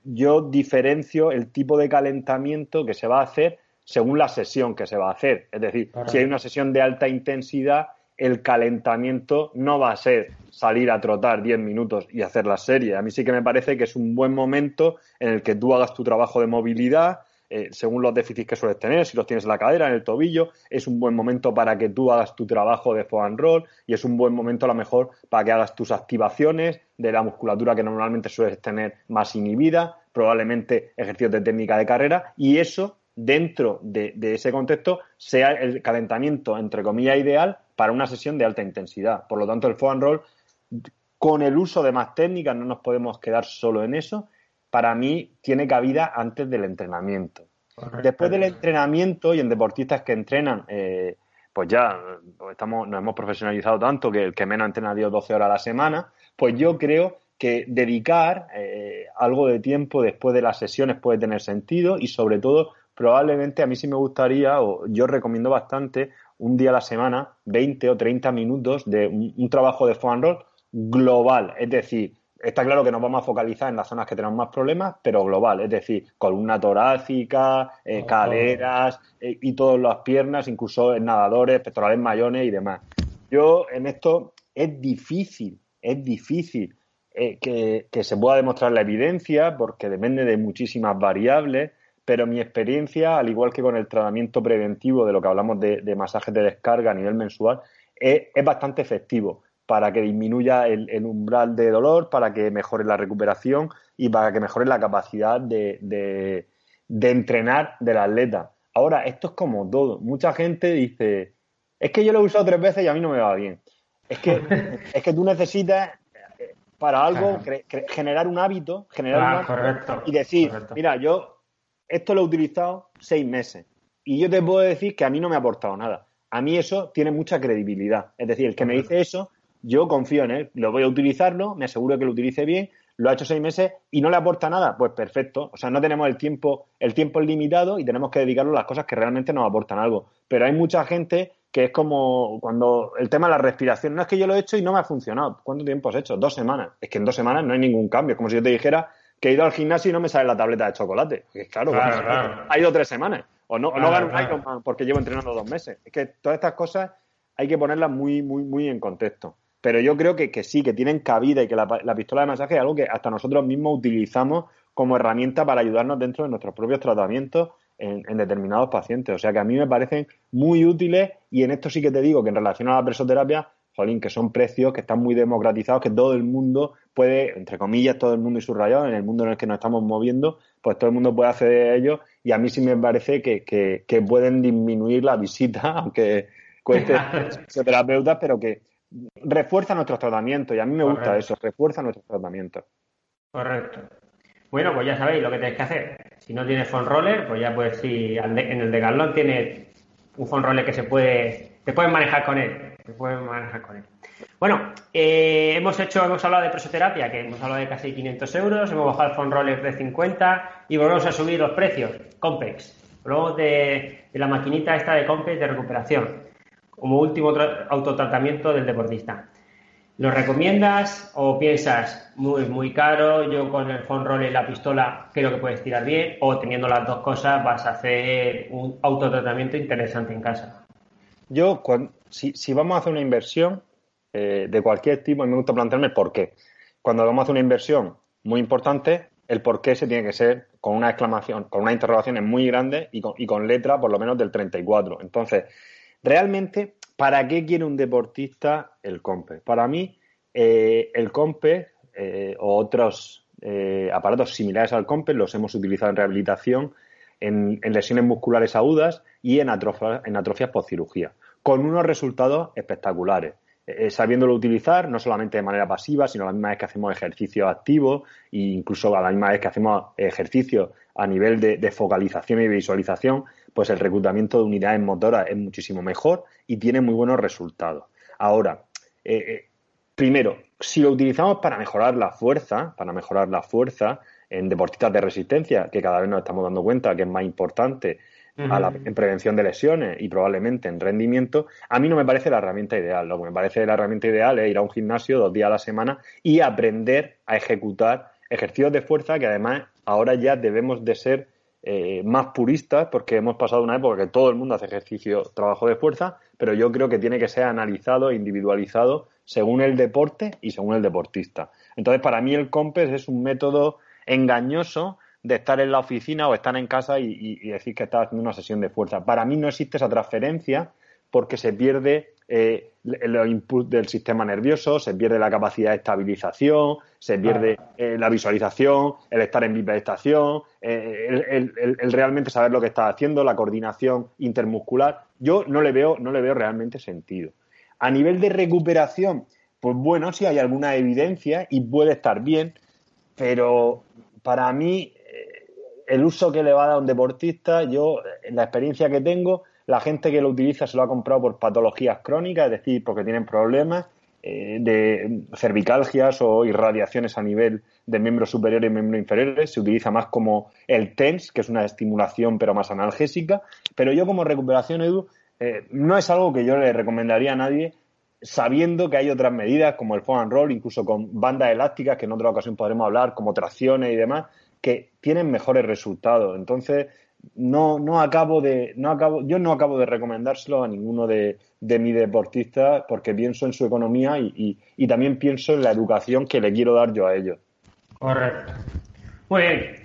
yo diferencio el tipo de calentamiento que se va a hacer según la sesión que se va a hacer. Es decir, si hay una sesión de alta intensidad, el calentamiento no va a ser salir a trotar 10 minutos y hacer la serie. A mí sí que me parece que es un buen momento en el que tú hagas tu trabajo de movilidad, eh, según los déficits que sueles tener, si los tienes en la cadera, en el tobillo, es un buen momento para que tú hagas tu trabajo de foam roll y es un buen momento a lo mejor para que hagas tus activaciones de la musculatura que normalmente sueles tener más inhibida, probablemente ejercicios de técnica de carrera y eso dentro de, ese contexto sea el calentamiento, entre comillas, ideal para una sesión de alta intensidad. Por lo tanto, el foam roll, con el uso de más técnicas, no nos podemos quedar solo en eso, para mí tiene cabida antes del entrenamiento. Después del entrenamiento y en deportistas que entrenan, eh, pues ya estamos, nos hemos profesionalizado tanto que el que menos entrena 10 o 12 horas a la semana, pues yo creo que dedicar eh, algo de tiempo después de las sesiones puede tener sentido y sobre todo probablemente a mí sí me gustaría, o yo recomiendo bastante, un día a la semana, 20 o 30 minutos de un, trabajo de foam roll global. Es decir, está claro que nos vamos a focalizar en las zonas que tenemos más problemas, pero global, es decir, columna torácica, eh, caderas eh, y todas las piernas, incluso en nadadores, pectorales mayones y demás. Yo en esto es difícil, es difícil eh, que, que, se pueda demostrar la evidencia porque depende de muchísimas variables pero mi experiencia, al igual que con el tratamiento preventivo de lo que hablamos de, de masajes de descarga a nivel mensual, es, bastante efectivo para que disminuya el, umbral de dolor, para que mejore la recuperación y para que mejore la capacidad de, de, entrenar del atleta. Ahora, esto es como todo. Mucha gente dice, es que yo lo he usado tres veces y a mí no me va bien. Es que, es que tú necesitas eh, para algo generar un hábito, generar un hábito y decir, mira, yo esto lo he utilizado seis meses y yo te puedo decir que a mí no me ha aportado nada. A mí eso tiene mucha credibilidad. Es decir, el que me dice eso, yo confío en él, lo voy a utilizarlo, me aseguro que lo utilice bien, lo ha hecho seis meses y no le aporta nada, pues perfecto. O sea, no tenemos el tiempo, el tiempo es limitado y tenemos que dedicarlo a las cosas que realmente nos aportan algo. Pero hay mucha gente que es como cuando el tema de la respiración, no es que yo lo he hecho y no me ha funcionado. ¿Cuánto tiempo has hecho? Dos semanas. Es que en dos semanas no hay ningún cambio. Es como si yo te dijera que he ido al gimnasio y no me sale la tableta de chocolate. claro, ha ido tres semanas. O no, no gano un Ironman porque llevo entrenando dos meses. Es que todas estas cosas hay que ponerlas muy, muy, muy en contexto. pero yo creo que, que sí, que tienen cabida y que la, pistola de masaje es algo que hasta nosotros mismos utilizamos como herramienta para ayudarnos dentro de nuestros propios tratamientos en, determinados pacientes. O sea que a mí me parecen muy útiles y en esto sí que te digo que en relación a la presoterapia, jolín, que son precios que están muy democratizados, que todo el mundo puede, entre comillas, todo el mundo y su en el mundo en el que nos estamos moviendo, pues todo el mundo puede acceder a ello y a mí sí me parece que, que, pueden disminuir la visita, aunque cueste fisioterapeutas, pero que refuerza nuestros tratamientos y a mí me gusta eso, refuerza nuestros tratamientos.
Correcto. Bueno, pues ya sabéis lo que tenéis que hacer. Si no tienes phone roller, pues ya pues si en el de Galón tienes un phone roller que se puede, te puedes manejar con él. Bueno, eh, hemos hecho, hemos hablado de presoterapia, que hemos hablado de casi 500 euros, hemos bajado el phone roller de 50 y volvemos a subir los precios. Compex. Luego de, de la maquinita esta de Compex de recuperación como último autotratamiento del deportista. ¿Lo recomiendas o piensas muy, muy caro? Yo con el phone roll y la pistola creo que puedes tirar bien, o teniendo las dos cosas vas a hacer un autotratamiento interesante en casa.
Yo, si, vamos a hacer una inversión eh, de cualquier tipo, me gusta plantearme el por qué. Cuando vamos a hacer una inversión muy importante, el por qué se tiene que ser con una exclamación, con una interrogación muy grande y con, y con letra por lo menos del 34. Entonces, Realmente, ¿para qué quiere un deportista el COMPE? Para mí, eh, el COMPE eh, o otros eh, aparatos similares al COMPE los hemos utilizado en rehabilitación, en, lesiones musculares agudas y en, en atrofias postcirugía, con unos resultados espectaculares. sabiéndolo utilizar, no solamente de manera pasiva, sino a la misma vez que hacemos ejercicios activos e incluso a la misma vez que hacemos ejercicios a nivel de focalización y visualización, pues el reclutamiento de unidades motoras es muchísimo mejor y tiene muy buenos resultados. Ahora, eh, eh, primero, si lo utilizamos para mejorar la fuerza, para mejorar la fuerza en deportistas de resistencia, que cada vez nos estamos dando cuenta que es más importante en prevención de lesiones y probablemente en rendimiento, a mí no me parece la herramienta ideal. Lo que me parece la herramienta ideal es ir a un gimnasio dos días a la semana y aprender a ejecutar ejercicios de fuerza que además ahora ya debemos de ser eh, más puristas, porque hemos pasado una época que todo el mundo hace ejercicio, trabajo de fuerza, pero yo creo que tiene que ser analizado e individualizado según el deporte y según el deportista. Entonces, para mí el COMPES es un método engañoso de estar en la oficina o estar en casa y, decir que estás haciendo una sesión de fuerza. Para mí no existe esa transferencia porque se pierde eh, los inputs del sistema nervioso, se pierde la capacidad de estabilización, se pierde eh, la visualización, el estar en bipedestación, eh, el, realmente saber lo que está haciendo, la coordinación intermuscular. Yo no le veo, no le veo realmente sentido. A nivel de recuperación, pues bueno, sí hay alguna evidencia y puede estar bien, pero para mí el uso que le va a dar un deportista, yo, en la experiencia que tengo, la gente que lo utiliza se lo ha comprado por patologías crónicas, es decir, porque tienen problemas eh, de cervicalgias o irradiaciones a nivel de miembros superiores y miembros inferiores. Se utiliza más como el TENS, que es una estimulación pero más analgésica. Pero yo como recuperación, Edu, eh, no es algo que yo le recomendaría a nadie sabiendo que hay otras medidas como el foam and roll, incluso con bandas elásticas, que en otra ocasión podremos hablar, como tracciones y demás, que tienen mejores resultados. Entonces, no, no acabo de, no acabo, yo no acabo de recomendárselo a ninguno de, de mis deportistas porque pienso en su economía y, y, también pienso en la educación que le quiero dar yo a ellos.
Correcto. Muy bien.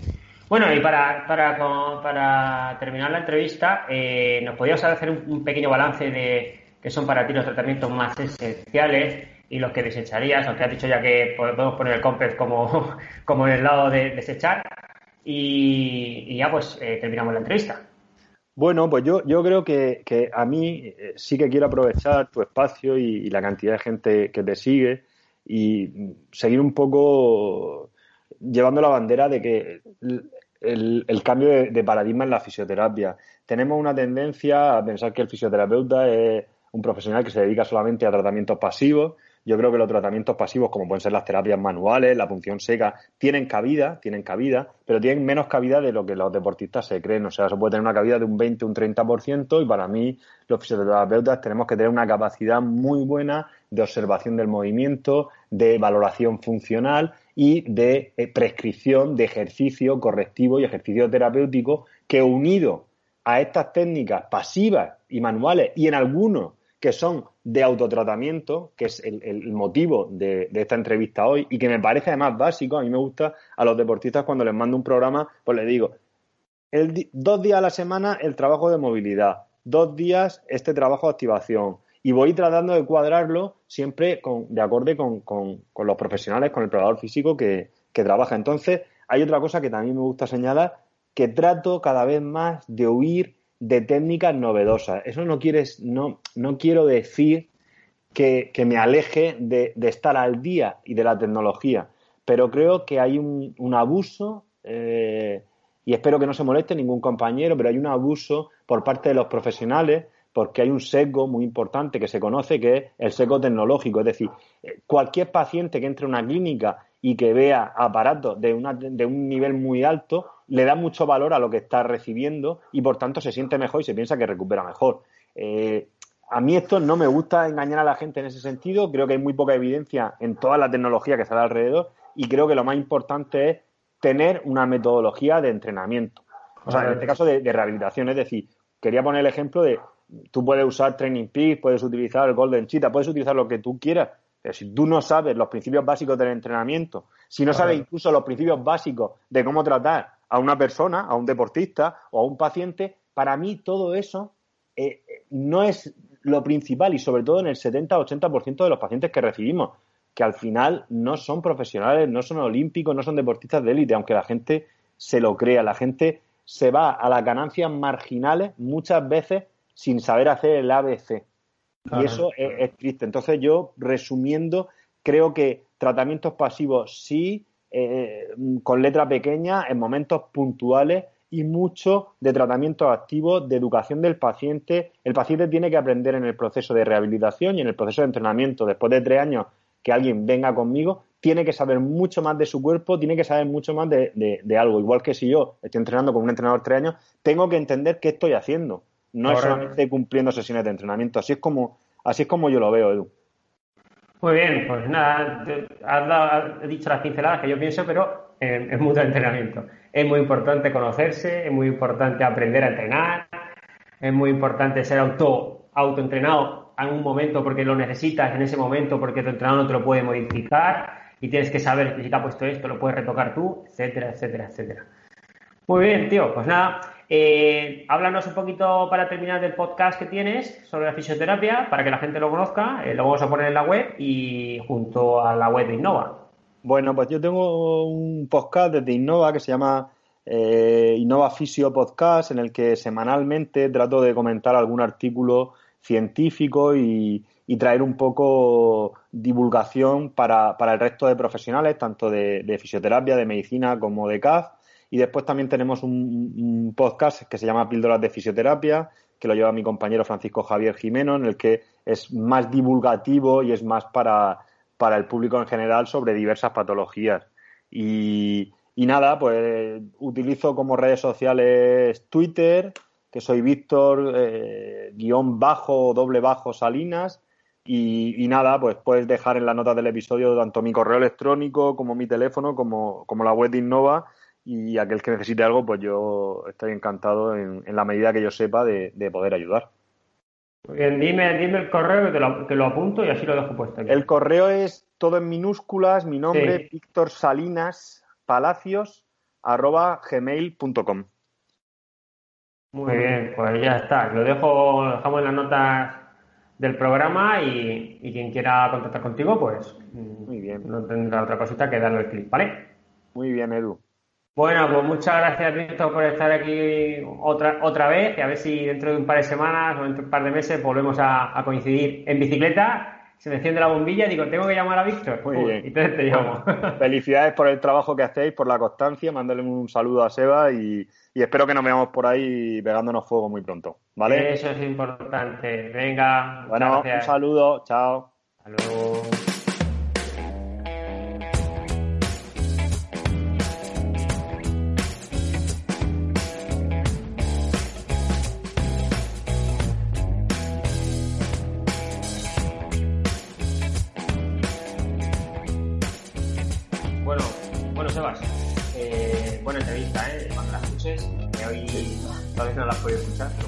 Bueno, y para, para, para terminar la entrevista, eh, ¿nos podrías hacer un, pequeño balance de qué son para ti los tratamientos más esenciales y los que desecharías? Aunque has dicho ya que podemos poner el COMPES como, como en el lado de desechar y, ya pues eh, terminamos la entrevista.
Bueno, pues yo, yo creo que, a mí eh, sí que quiero aprovechar tu espacio y, la cantidad de gente que te sigue y seguir un poco llevando la bandera de que el, cambio de, de, paradigma en la fisioterapia. Tenemos una tendencia a pensar que el fisioterapeuta es un profesional que se dedica solamente a tratamientos pasivos yo creo que los tratamientos pasivos, como pueden ser las terapias manuales, la punción seca, tienen cabida, tienen cabida, pero tienen menos cabida de lo que los deportistas se creen. O sea, se puede tener una cabida de un 20, un 30%, y para mí, los fisioterapeutas tenemos que tener una capacidad muy buena de observación del movimiento, de valoración funcional y de eh, prescripción de ejercicio correctivo y ejercicio terapéutico que unido a estas técnicas pasivas y manuales y en algunos que son de autotratamiento, que es el, motivo de, esta entrevista hoy y que me parece además básico. A mí me gusta a los deportistas cuando les mando un programa, pues les digo, dos días a la semana el trabajo de movilidad, dos días este trabajo de activación. Y voy tratando de cuadrarlo siempre con, de acorde con, los profesionales, con el preparador físico que, que trabaja. Entonces, hay otra cosa que también me gusta señalar, que trato cada vez más de huir de técnicas novedosas. Eso no, quieres, no, no quiero decir que, me aleje de, estar al día y de la tecnología, pero creo que hay un, abuso, eh, y espero que no se moleste ningún compañero, pero hay un abuso por parte de los profesionales porque hay un sesgo muy importante que se conoce que es el sesgo tecnológico. Es decir, eh, cualquier paciente que entre a una clínica y que vea aparatos de, de un nivel muy alto, le da mucho valor a lo que está recibiendo y por tanto se siente mejor y se piensa que recupera mejor. Eh, a mí esto no me gusta engañar a la gente en ese sentido, creo que hay muy poca evidencia en toda la tecnología que sale alrededor y creo que lo más importante es tener una metodología de entrenamiento. O sea, en este caso de, rehabilitación, es decir, quería poner el ejemplo de tú puedes usar Training Peaks, puedes utilizar el Golden Cheetah, puedes utilizar lo que tú quieras, pero si tú no sabes los principios básicos del entrenamiento, si no sabes incluso los principios básicos de cómo tratar a una persona, a un deportista o a un paciente, para mí todo eso eh, no es lo principal y sobre todo en el 70-80% de los pacientes que recibimos, que al final no son profesionales, no son olímpicos, no son deportistas de élite, aunque la gente se lo crea, la gente se va a las ganancias marginales muchas veces sin saber hacer el ABC. Y eso es, triste. Entonces yo, resumiendo, creo que tratamientos pasivos sí, eh, con letra pequeña, en momentos puntuales y mucho de tratamientos activos, de educación del paciente. El paciente tiene que aprender en el proceso de rehabilitación y en el proceso de entrenamiento. Después de tres años que alguien venga conmigo, tiene que saber mucho más de su cuerpo, tiene que saber mucho más de, de algo. Igual que si yo estoy entrenando con un entrenador tres años, tengo que entender qué estoy haciendo no es solamente cumpliendo sesiones de entrenamiento. Así es como, así es como yo lo veo, Edu.
Muy bien, pues nada, has, dicho las pinceladas que yo pienso, pero en, mucho entrenamiento. Es muy importante conocerse, es muy importante aprender a entrenar, es muy importante ser auto, autoentrenado en un momento porque lo necesitas en ese momento, porque tu entrenador no te lo puede modificar y tienes que saber que si te ha puesto esto lo puedes retocar tú, etcétera, etcétera, etcétera. Muy bien, tío, pues nada, eh, háblanos un poquito para terminar del podcast que tienes sobre la fisioterapia, para que la gente lo conozca. Eh, lo vamos a poner en la web y junto a la web de Innova.
Bueno, pues yo tengo un podcast desde Innova que se llama eh, Innova Fisio Podcast, en el que semanalmente trato de comentar algún artículo científico y, traer un poco divulgación para, el resto de profesionales, tanto de, de fisioterapia, de medicina como de CAF y después también tenemos un, podcast que se llama Píldoras de Fisioterapia, que lo lleva mi compañero Francisco Javier Jimeno, en el que es más divulgativo y es más para, para el público en general sobre diversas patologías. Y, nada, pues utilizo como redes sociales Twitter, que soy Víctor, eh, guion bajo, doble bajo, Salinas. Y, nada, pues puedes dejar en la nota del episodio tanto mi correo electrónico como mi teléfono, como, como la web de Innova y aquel que necesite algo, pues yo estoy encantado en, la medida que yo sepa de, poder ayudar.
bien, dime, dime el correo que, lo, apunto y así lo dejo puesto.
El correo es todo en minúsculas, mi nombre, Víctor Salinas Palacios, arroba gmail.com.
Muy bien, pues ya está. Lo dejo, lo dejamos en las notas del programa y, y, quien quiera contactar contigo, pues Muy bien. no tendrá otra cosita que darle el clic, ¿vale?
Muy bien, Edu.
Bueno, pues muchas gracias, Víctor, por estar aquí otra, otra vez y a ver si dentro de un par de semanas o dentro de un par de meses volvemos a, coincidir en bicicleta. Se me enciende la bombilla y digo, tengo que llamar a Víctor.
Muy bien.
Y entonces te llamo.
Felicidades por el trabajo que hacéis, por la constancia. Mándale un saludo a Seba y, espero que nos veamos por ahí pegándonos fuego muy pronto. ¿Vale?
Eso es importante. Venga.
Bueno, un saludo. Chao.
Hasta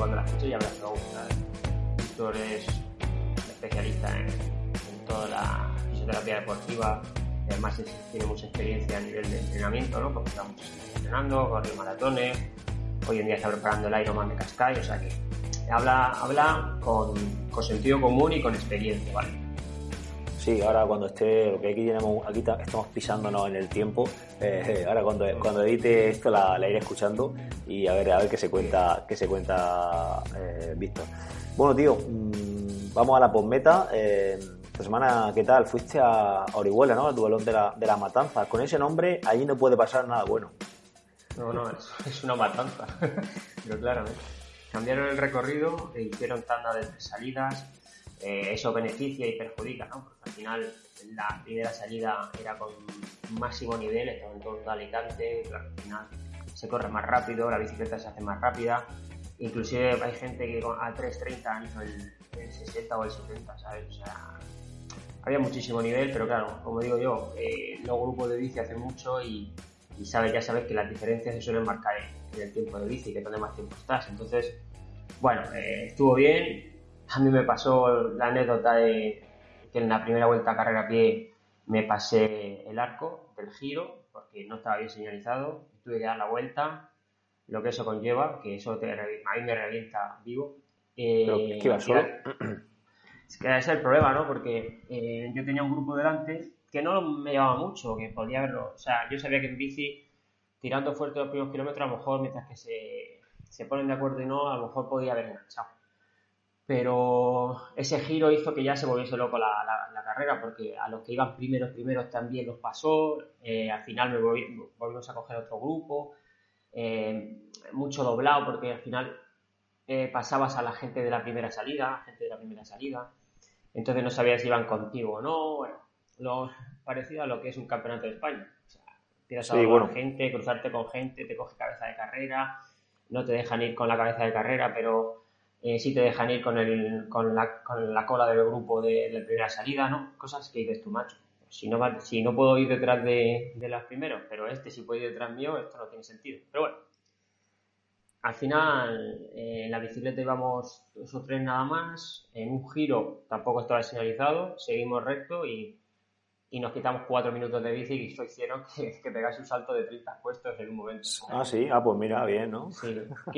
cuando las escuche ya me las va a gustar. Víctor es especialista en, toda la fisioterapia deportiva, además tiene mucha experiencia a nivel de entrenamiento, ¿no? Porque estamos entrenando, corriendo maratones, hoy en día está preparando el Ironman de Cascay, o sea que habla, habla con, con sentido común y con experiencia, ¿vale?
Ahora cuando esté, lo que aquí tenemos, aquí estamos pisándonos en el tiempo, eh, ahora cuando, cuando edite esto la, iré escuchando y a ver a ver qué se cuenta, qué se cuenta eh, Víctor. Bueno, tío, mm, vamos a la postmeta. Eh, esta semana, ¿qué tal? Fuiste a Orihuela, ¿no? Al duelón de la, de la matanza. Con ese nombre, allí no puede pasar nada bueno.
No, no, es, una matanza. Pero claro, cambiaron el recorrido e hicieron tanda de salidas. Eh, eso beneficia y perjudica, ¿no? Porque al final la primera salida era con máximo nivel, estaba en todo Alicante, claro, al final se corre más rápido, la bicicleta se hace más rápida, inclusive hay gente que a 3.30 hizo el, el 60 o el 70, ¿sabes? O sea, había muchísimo nivel, pero claro, como digo yo, eh, los grupos de bici hace mucho y, y sabes, ya sabes que las diferencias se suelen marcar en, el tiempo de bici, que donde más tiempo estás. Entonces, bueno, eh, estuvo bien. A mí me pasó la anécdota de que en la primera vuelta a carrera a pie me pasé el arco del giro porque no estaba bien señalizado. Tuve que dar la vuelta, lo que eso conlleva, que eso te, a mí me revienta vivo.
Eh, ¿Qué va solo?
Es que ese es el problema, ¿no? Porque eh, yo tenía un grupo delante que no me llevaba mucho, que podía verlo. O sea, yo sabía que en bici, tirando fuerte los primeros kilómetros, a lo mejor mientras que se, se ponen de acuerdo y no, a lo mejor podía haber enganchado. Pero ese giro hizo que ya se volviese loco la, la, carrera, porque a los que iban primeros, primeros también los pasó. Eh, al final me volvimos a coger otro grupo. Eh, mucho doblado, porque al final eh, pasabas a la gente de la primera salida, gente de la primera salida. Entonces no sabías si iban contigo o no. Bueno, lo parecido a lo que es un campeonato de España. O sea, a sí, gente, cruzarte con gente, te coge cabeza de carrera, no te dejan ir con la cabeza de carrera, pero eh, sí te dejan ir con, el, con, la, con la cola del grupo de, la primera salida, ¿no? Cosas que dices tú, macho. Si no, si no puedo ir detrás de, de las primeros, pero este sí puede ir detrás mío, esto no tiene sentido. Pero bueno, al final eh, en la bicicleta íbamos dos o tres nada más, en un giro tampoco estaba señalizado, seguimos recto y y nos quitamos cuatro minutos de bici y eso hicieron que, que pegase un salto de 30 puestos en un momento.
Ah, sí, ah, pues mira, bien, ¿no?
Sí,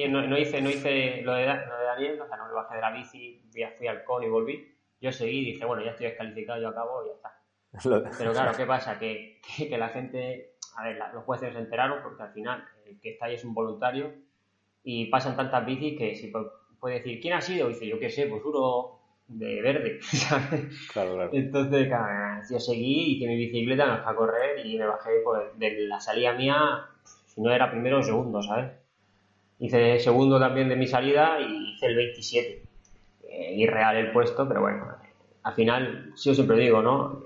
no, no, hice, no hice lo de, lo de Daniel, o sea, no me bajé de la bici, fui al con y volví. Yo seguí y dije, bueno, ya estoy descalificado, yo acabo y ya está. Pero claro, ¿qué pasa? Que, que, la gente, a ver, los jueces se enteraron porque al final el que está ahí es un voluntario y pasan tantas bicis que si puede decir, ¿quién ha sido? Y dice, yo qué sé, pues uno de verde,
Claro, claro.
Entonces, yo seguí, hice mi bicicleta, me bajé a correr y me bajé pues, de la salida mía, si no era primero o segundo, ¿sabes? Hice segundo también de mi salida y hice el 27. Eh, irreal el puesto, pero bueno, al final, yo siempre digo, ¿no?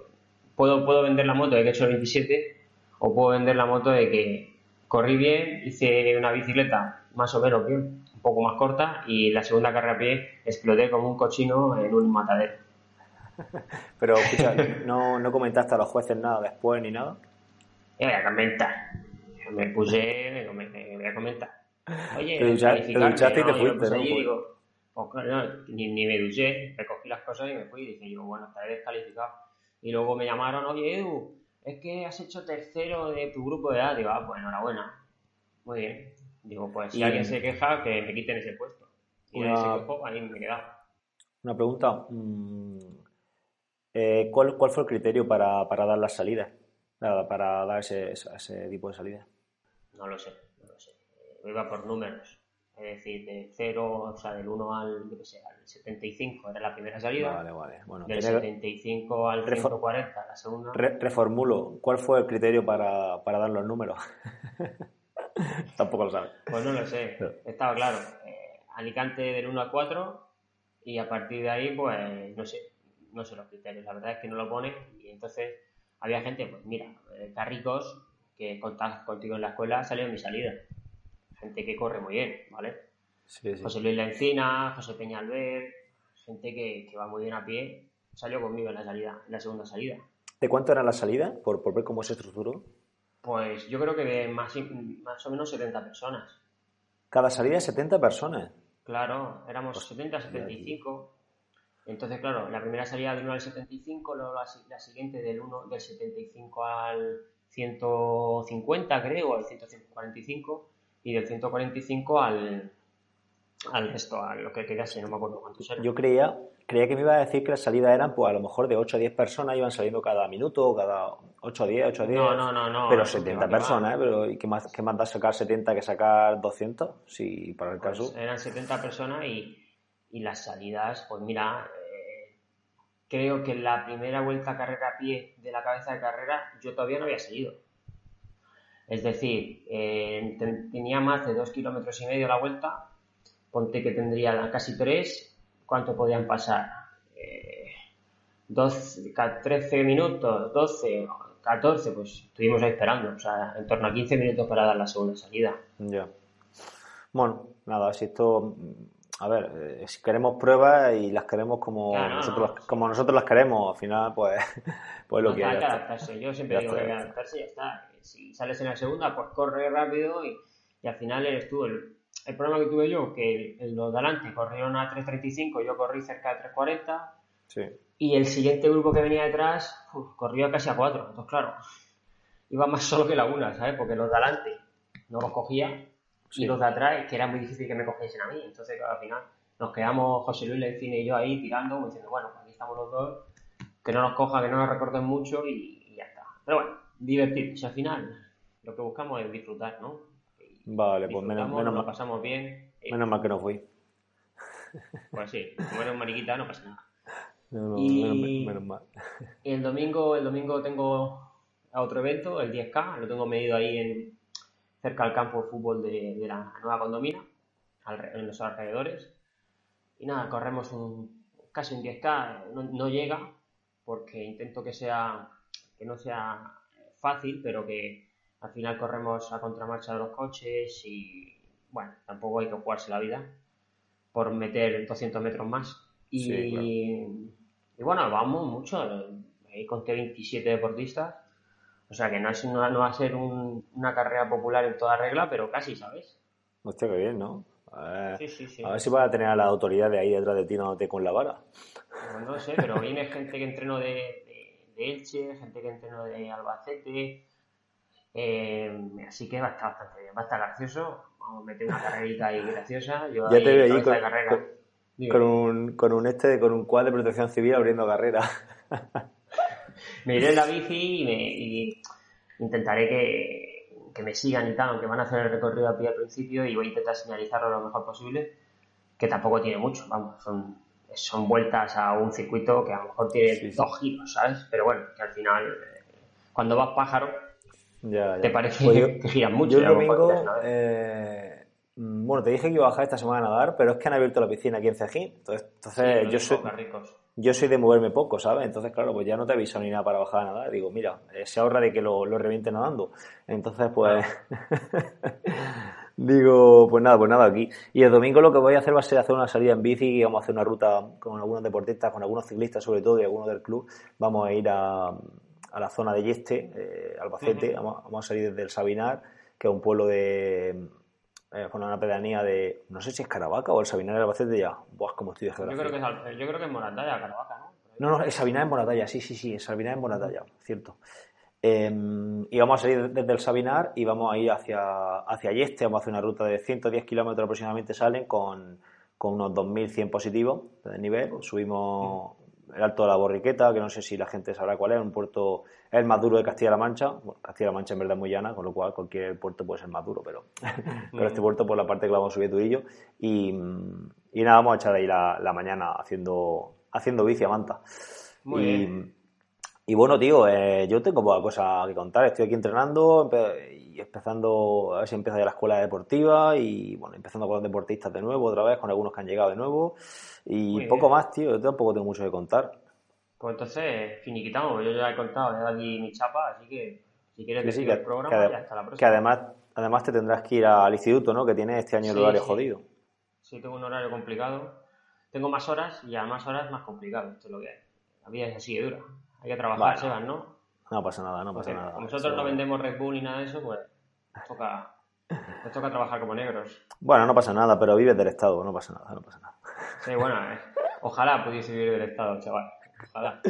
Puedo, puedo vender la moto de que he hecho el 27 o puedo vender la moto de que corrí bien, hice una bicicleta más o menos bien, poco más corta y la segunda carrera a pie exploté como un cochino en un matadero.
Pero escucha, ¿no, ¿no comentaste a los jueces nada después ni nada?
voy a comentar. Me puse, me, voy a comentar. Oye,
te, duchaste, y te fuiste, ¿no?
digo, pues, no ni, ni, me duché, recogí las cosas y me fui y dije yo, bueno, estaré descalificado. Y luego me llamaron, oye Edu, es que has hecho tercero de tu grupo de edad. Digo, ah, pues enhorabuena. Muy bien. Digo, pues si alguien se queja, que me quiten ese puesto. Y una, se quejó, ahí me quedaba.
Una pregunta. Mm, eh, ¿cuál, ¿Cuál fue el criterio para, para dar las salidas? Para dar ese, ese tipo de salida.
No lo sé, no lo sé. Eh, iba por números. Es decir, de 0, o sea, del 1 al, yo sé, al 75 era la primera salida.
Vale, vale. Bueno,
del 75 al 140 la segunda.
reformulo. ¿Cuál fue el criterio para, para dar los números? Tampoco lo sabes.
Pues no lo sé. Estaba claro. Eh, Alicante del 1 al 4 y a partir de ahí, pues no sé, no sé los criterios. La verdad es que no lo pone y entonces había gente, pues mira, eh, carricos que contaban contigo en la escuela salieron mi salida. Gente que corre muy bien, ¿vale? José Luis Lencina, José Peñalver, gente que, que, va muy bien a pie, salió conmigo en la salida, en la segunda salida.
¿De cuánto era la salida? Por, por ver cómo se estructuró.
Pues yo creo que de más, más o menos 70 personas.
¿Cada salida 70 personas?
Claro, éramos 70, 75. Entonces, claro, la primera salida del 1 al 75, luego la, la siguiente del 1 del 75 al 150, creo, al 145, y del 145 al, al resto, a lo que quedase, no me acuerdo cuántos eran.
Yo creía, creía que me iba a decir que las salidas eran, pues a lo mejor de 8 a 10 personas, iban saliendo cada minuto, cada 8 a 10, 8 a 10.
No, no, no, no.
Pero
no,
70
que va,
personas, ¿eh? Pero, ¿y qué más, qué más da sacar 70 que sacar 200? Sí, para el
Pues
caso.
eran 70 personas y, y las salidas, pues mira, eh, creo que en la primera vuelta a carrera a pie de la cabeza de carrera yo todavía no había salido. Es decir, eh, ten- tenía más de dos kilómetros y medio la vuelta, ponte que tendría casi tres, ¿cuánto podían pasar? Eh, 12, ca- 13 minutos, 12, 14, pues estuvimos ahí esperando, o sea, en torno a 15 minutos para dar la segunda salida.
Ya. Bueno, nada, si esto. A ver, eh, si queremos pruebas y las queremos como,
Claro,
nosotros,
no.
como nosotros las queremos, al final, pues, pues lo
No,
que
hay que adaptarse. Yo siempre
Ya
digo que hay que adaptarse y ya está. Si sales en la segunda, pues corre rápido y, y al final eres tú. El, el problema que tuve yo, que los de adelante corrieron a 3.35, yo corrí cerca de 3.40
Sí.
y el siguiente grupo que venía detrás uf, corrió casi a 4. Entonces, claro, iba más solo que la una, ¿sabes? Porque los de adelante no los cogía
Sí.
y los de atrás, que era muy difícil que me cogiesen a mí. Entonces, claro, al final nos quedamos José Luis Lencine y yo ahí tirando, diciendo, bueno, pues aquí estamos los dos, que no nos coja, que no nos recorten mucho y, y ya está. Pero bueno, divertirse. Al final, lo que buscamos es disfrutar, ¿no?
Vale, pues menos, menos,
nos
mal,
pasamos bien. y,
menos mal que no fui.
Pues sí, como eres mariquita, no pasa nada.
Menos,
Y-
menos- menos mal.
Y el domingo, el domingo tengo a otro evento, el 10K, lo tengo medido ahí en, cerca al campo de fútbol de, de la nueva condomina, alre- en los alrededores. Y nada, corremos un, casi un 10K, no, no llega, porque intento que sea, que no sea fácil, pero que al final corremos a contramarcha de los coches y bueno, tampoco hay que jugarse la vida por meter 200 metros más. Y,
Sí, claro.
y bueno, vamos mucho, ahí conté 27 deportistas, o sea que no, es, no, no va a ser un- una carrera popular en toda regla, pero casi, ¿sabes?
Hostia, qué bien, ¿no? A ver,
Sí, sí, sí.
a ver si vas a tener a la autoridad de ahí detrás de ti dándote con la vara.
Pues no sé, pero viene gente que entreno de, de- de Elche, gente que entreno de Albacete, eh, así que va a estar bastante bien, va a estar gracioso, vamos a meter una carrerita ahí graciosa. Yo
Ya te veo ahí con, con- con un, con un este, con un quad de protección civil abriendo carrera.
me iré en la bici y, me, y intentaré que, que me sigan y tal, aunque van a hacer el recorrido a pie al principio y voy a intentar señalizarlo lo mejor posible, que tampoco tiene mucho, vamos, son, son vueltas a un circuito que a lo mejor tiene
Sí, sí.
dos giros, ¿sabes? Pero bueno, que al final, eh, cuando vas pájaro,
Ya, ya.
te parece
Pues yo-
que giran mucho.
Yo el domingo, eh, mm, bueno, te dije que iba a bajar esta semana a nadar, pero es que han abierto la piscina aquí en Cejín. Entonces, entonces
Sí,
yo, soy,
Ricos.
yo soy de moverme poco, ¿sabes? Entonces, claro, pues ya no te aviso ni nada para bajar a nadar. Digo, mira, eh, se ahorra de que lo, lo reviente nadando. Entonces, pues. Digo, pues nada, pues nada, aquí. Y el domingo lo que voy a hacer va a ser hacer una salida en bici y vamos a hacer una ruta con algunos deportistas, con algunos ciclistas sobre todo y algunos del club. Vamos a ir a, a la zona de Yeste, eh, Albacete, vamos, vamos a salir desde el Sabinar, que es un pueblo de, eh, una pedanía de, no sé si es Caravaca o el Sabinar de Albacete ya. Buah, como estoy de
Yo creo que es, yo creo que es Moratalla, Caravaca, ¿no?
No, no, es Sabinar en Moratalla, sí, sí, sí, es Sabinar en Moratalla, cierto. Eh, y vamos a salir desde el Sabinar y vamos a ir hacia, hacia Yeste, vamos a hacer una ruta de 110 kilómetros aproximadamente salen con, con unos 2.100 positivos de nivel. Subimos el Alto de la Borriqueta, que no sé si la gente sabrá cuál es, un puerto, es el más duro de Castilla-La Mancha. Bueno, Castilla-La Mancha en verdad es muy llana, con lo cual cualquier puerto puede ser más duro, pero, pero este puerto por la parte que lo vamos a subir durillo. Y, y nada, vamos a echar ahí la, la mañana haciendo, haciendo bici a manta.
Muy
y,
bien.
y bueno, tío, eh, yo tengo poca cosa que contar. Estoy aquí entrenando y empezando, a ver si empieza ya la escuela deportiva y bueno, empezando con los deportistas de nuevo, otra vez, con algunos que han llegado de nuevo. Y
Muy
poco
bien.
más, tío, yo tampoco tengo mucho que contar.
Pues entonces, finiquitamos. Yo ya he contado, he dado aquí mi chapa, así que si quieres
Sí, sí,
decir
que,
el programa,
que
ya hasta la
que
próxima.
además, además te tendrás que ir al instituto, ¿no? Que tienes este año el
Sí,
horario
sí.
jodido.
Sí, tengo un horario complicado. Tengo más horas y a más horas más complicado. Esto es lo que hay. La vida es así de dura. Hay que trabajar,
Bueno.
Sebas, ¿no?
No pasa nada, no pasa
Porque
nada.
nosotros
Eso-
no vendemos Red Bull ni nada de eso, pues nos toca, nos toca trabajar como negros.
Bueno, no pasa nada, pero vives del Estado, no pasa nada, no pasa nada.
Sí, bueno, eh, Ojalá pudiese vivir del Estado, chaval. Ojalá.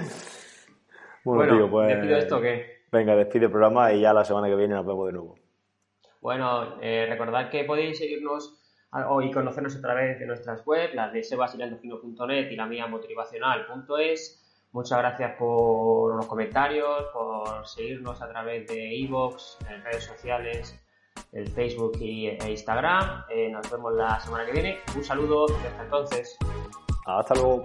Bueno, tío, pues.
¿Despido esto o qué?
Venga, despide el programa y ya la semana que viene nos vemos de nuevo.
Bueno, eh, recordad que podéis seguirnos y conocernos a través de nuestras webs, las de sebasilaldocino.net y la mía motivacional.es. Muchas gracias por los comentarios, por seguirnos a través de iVoox, en redes sociales, el Facebook y, e Instagram. Eh, nos vemos la semana que viene. Un saludo y hasta entonces.
Hasta luego.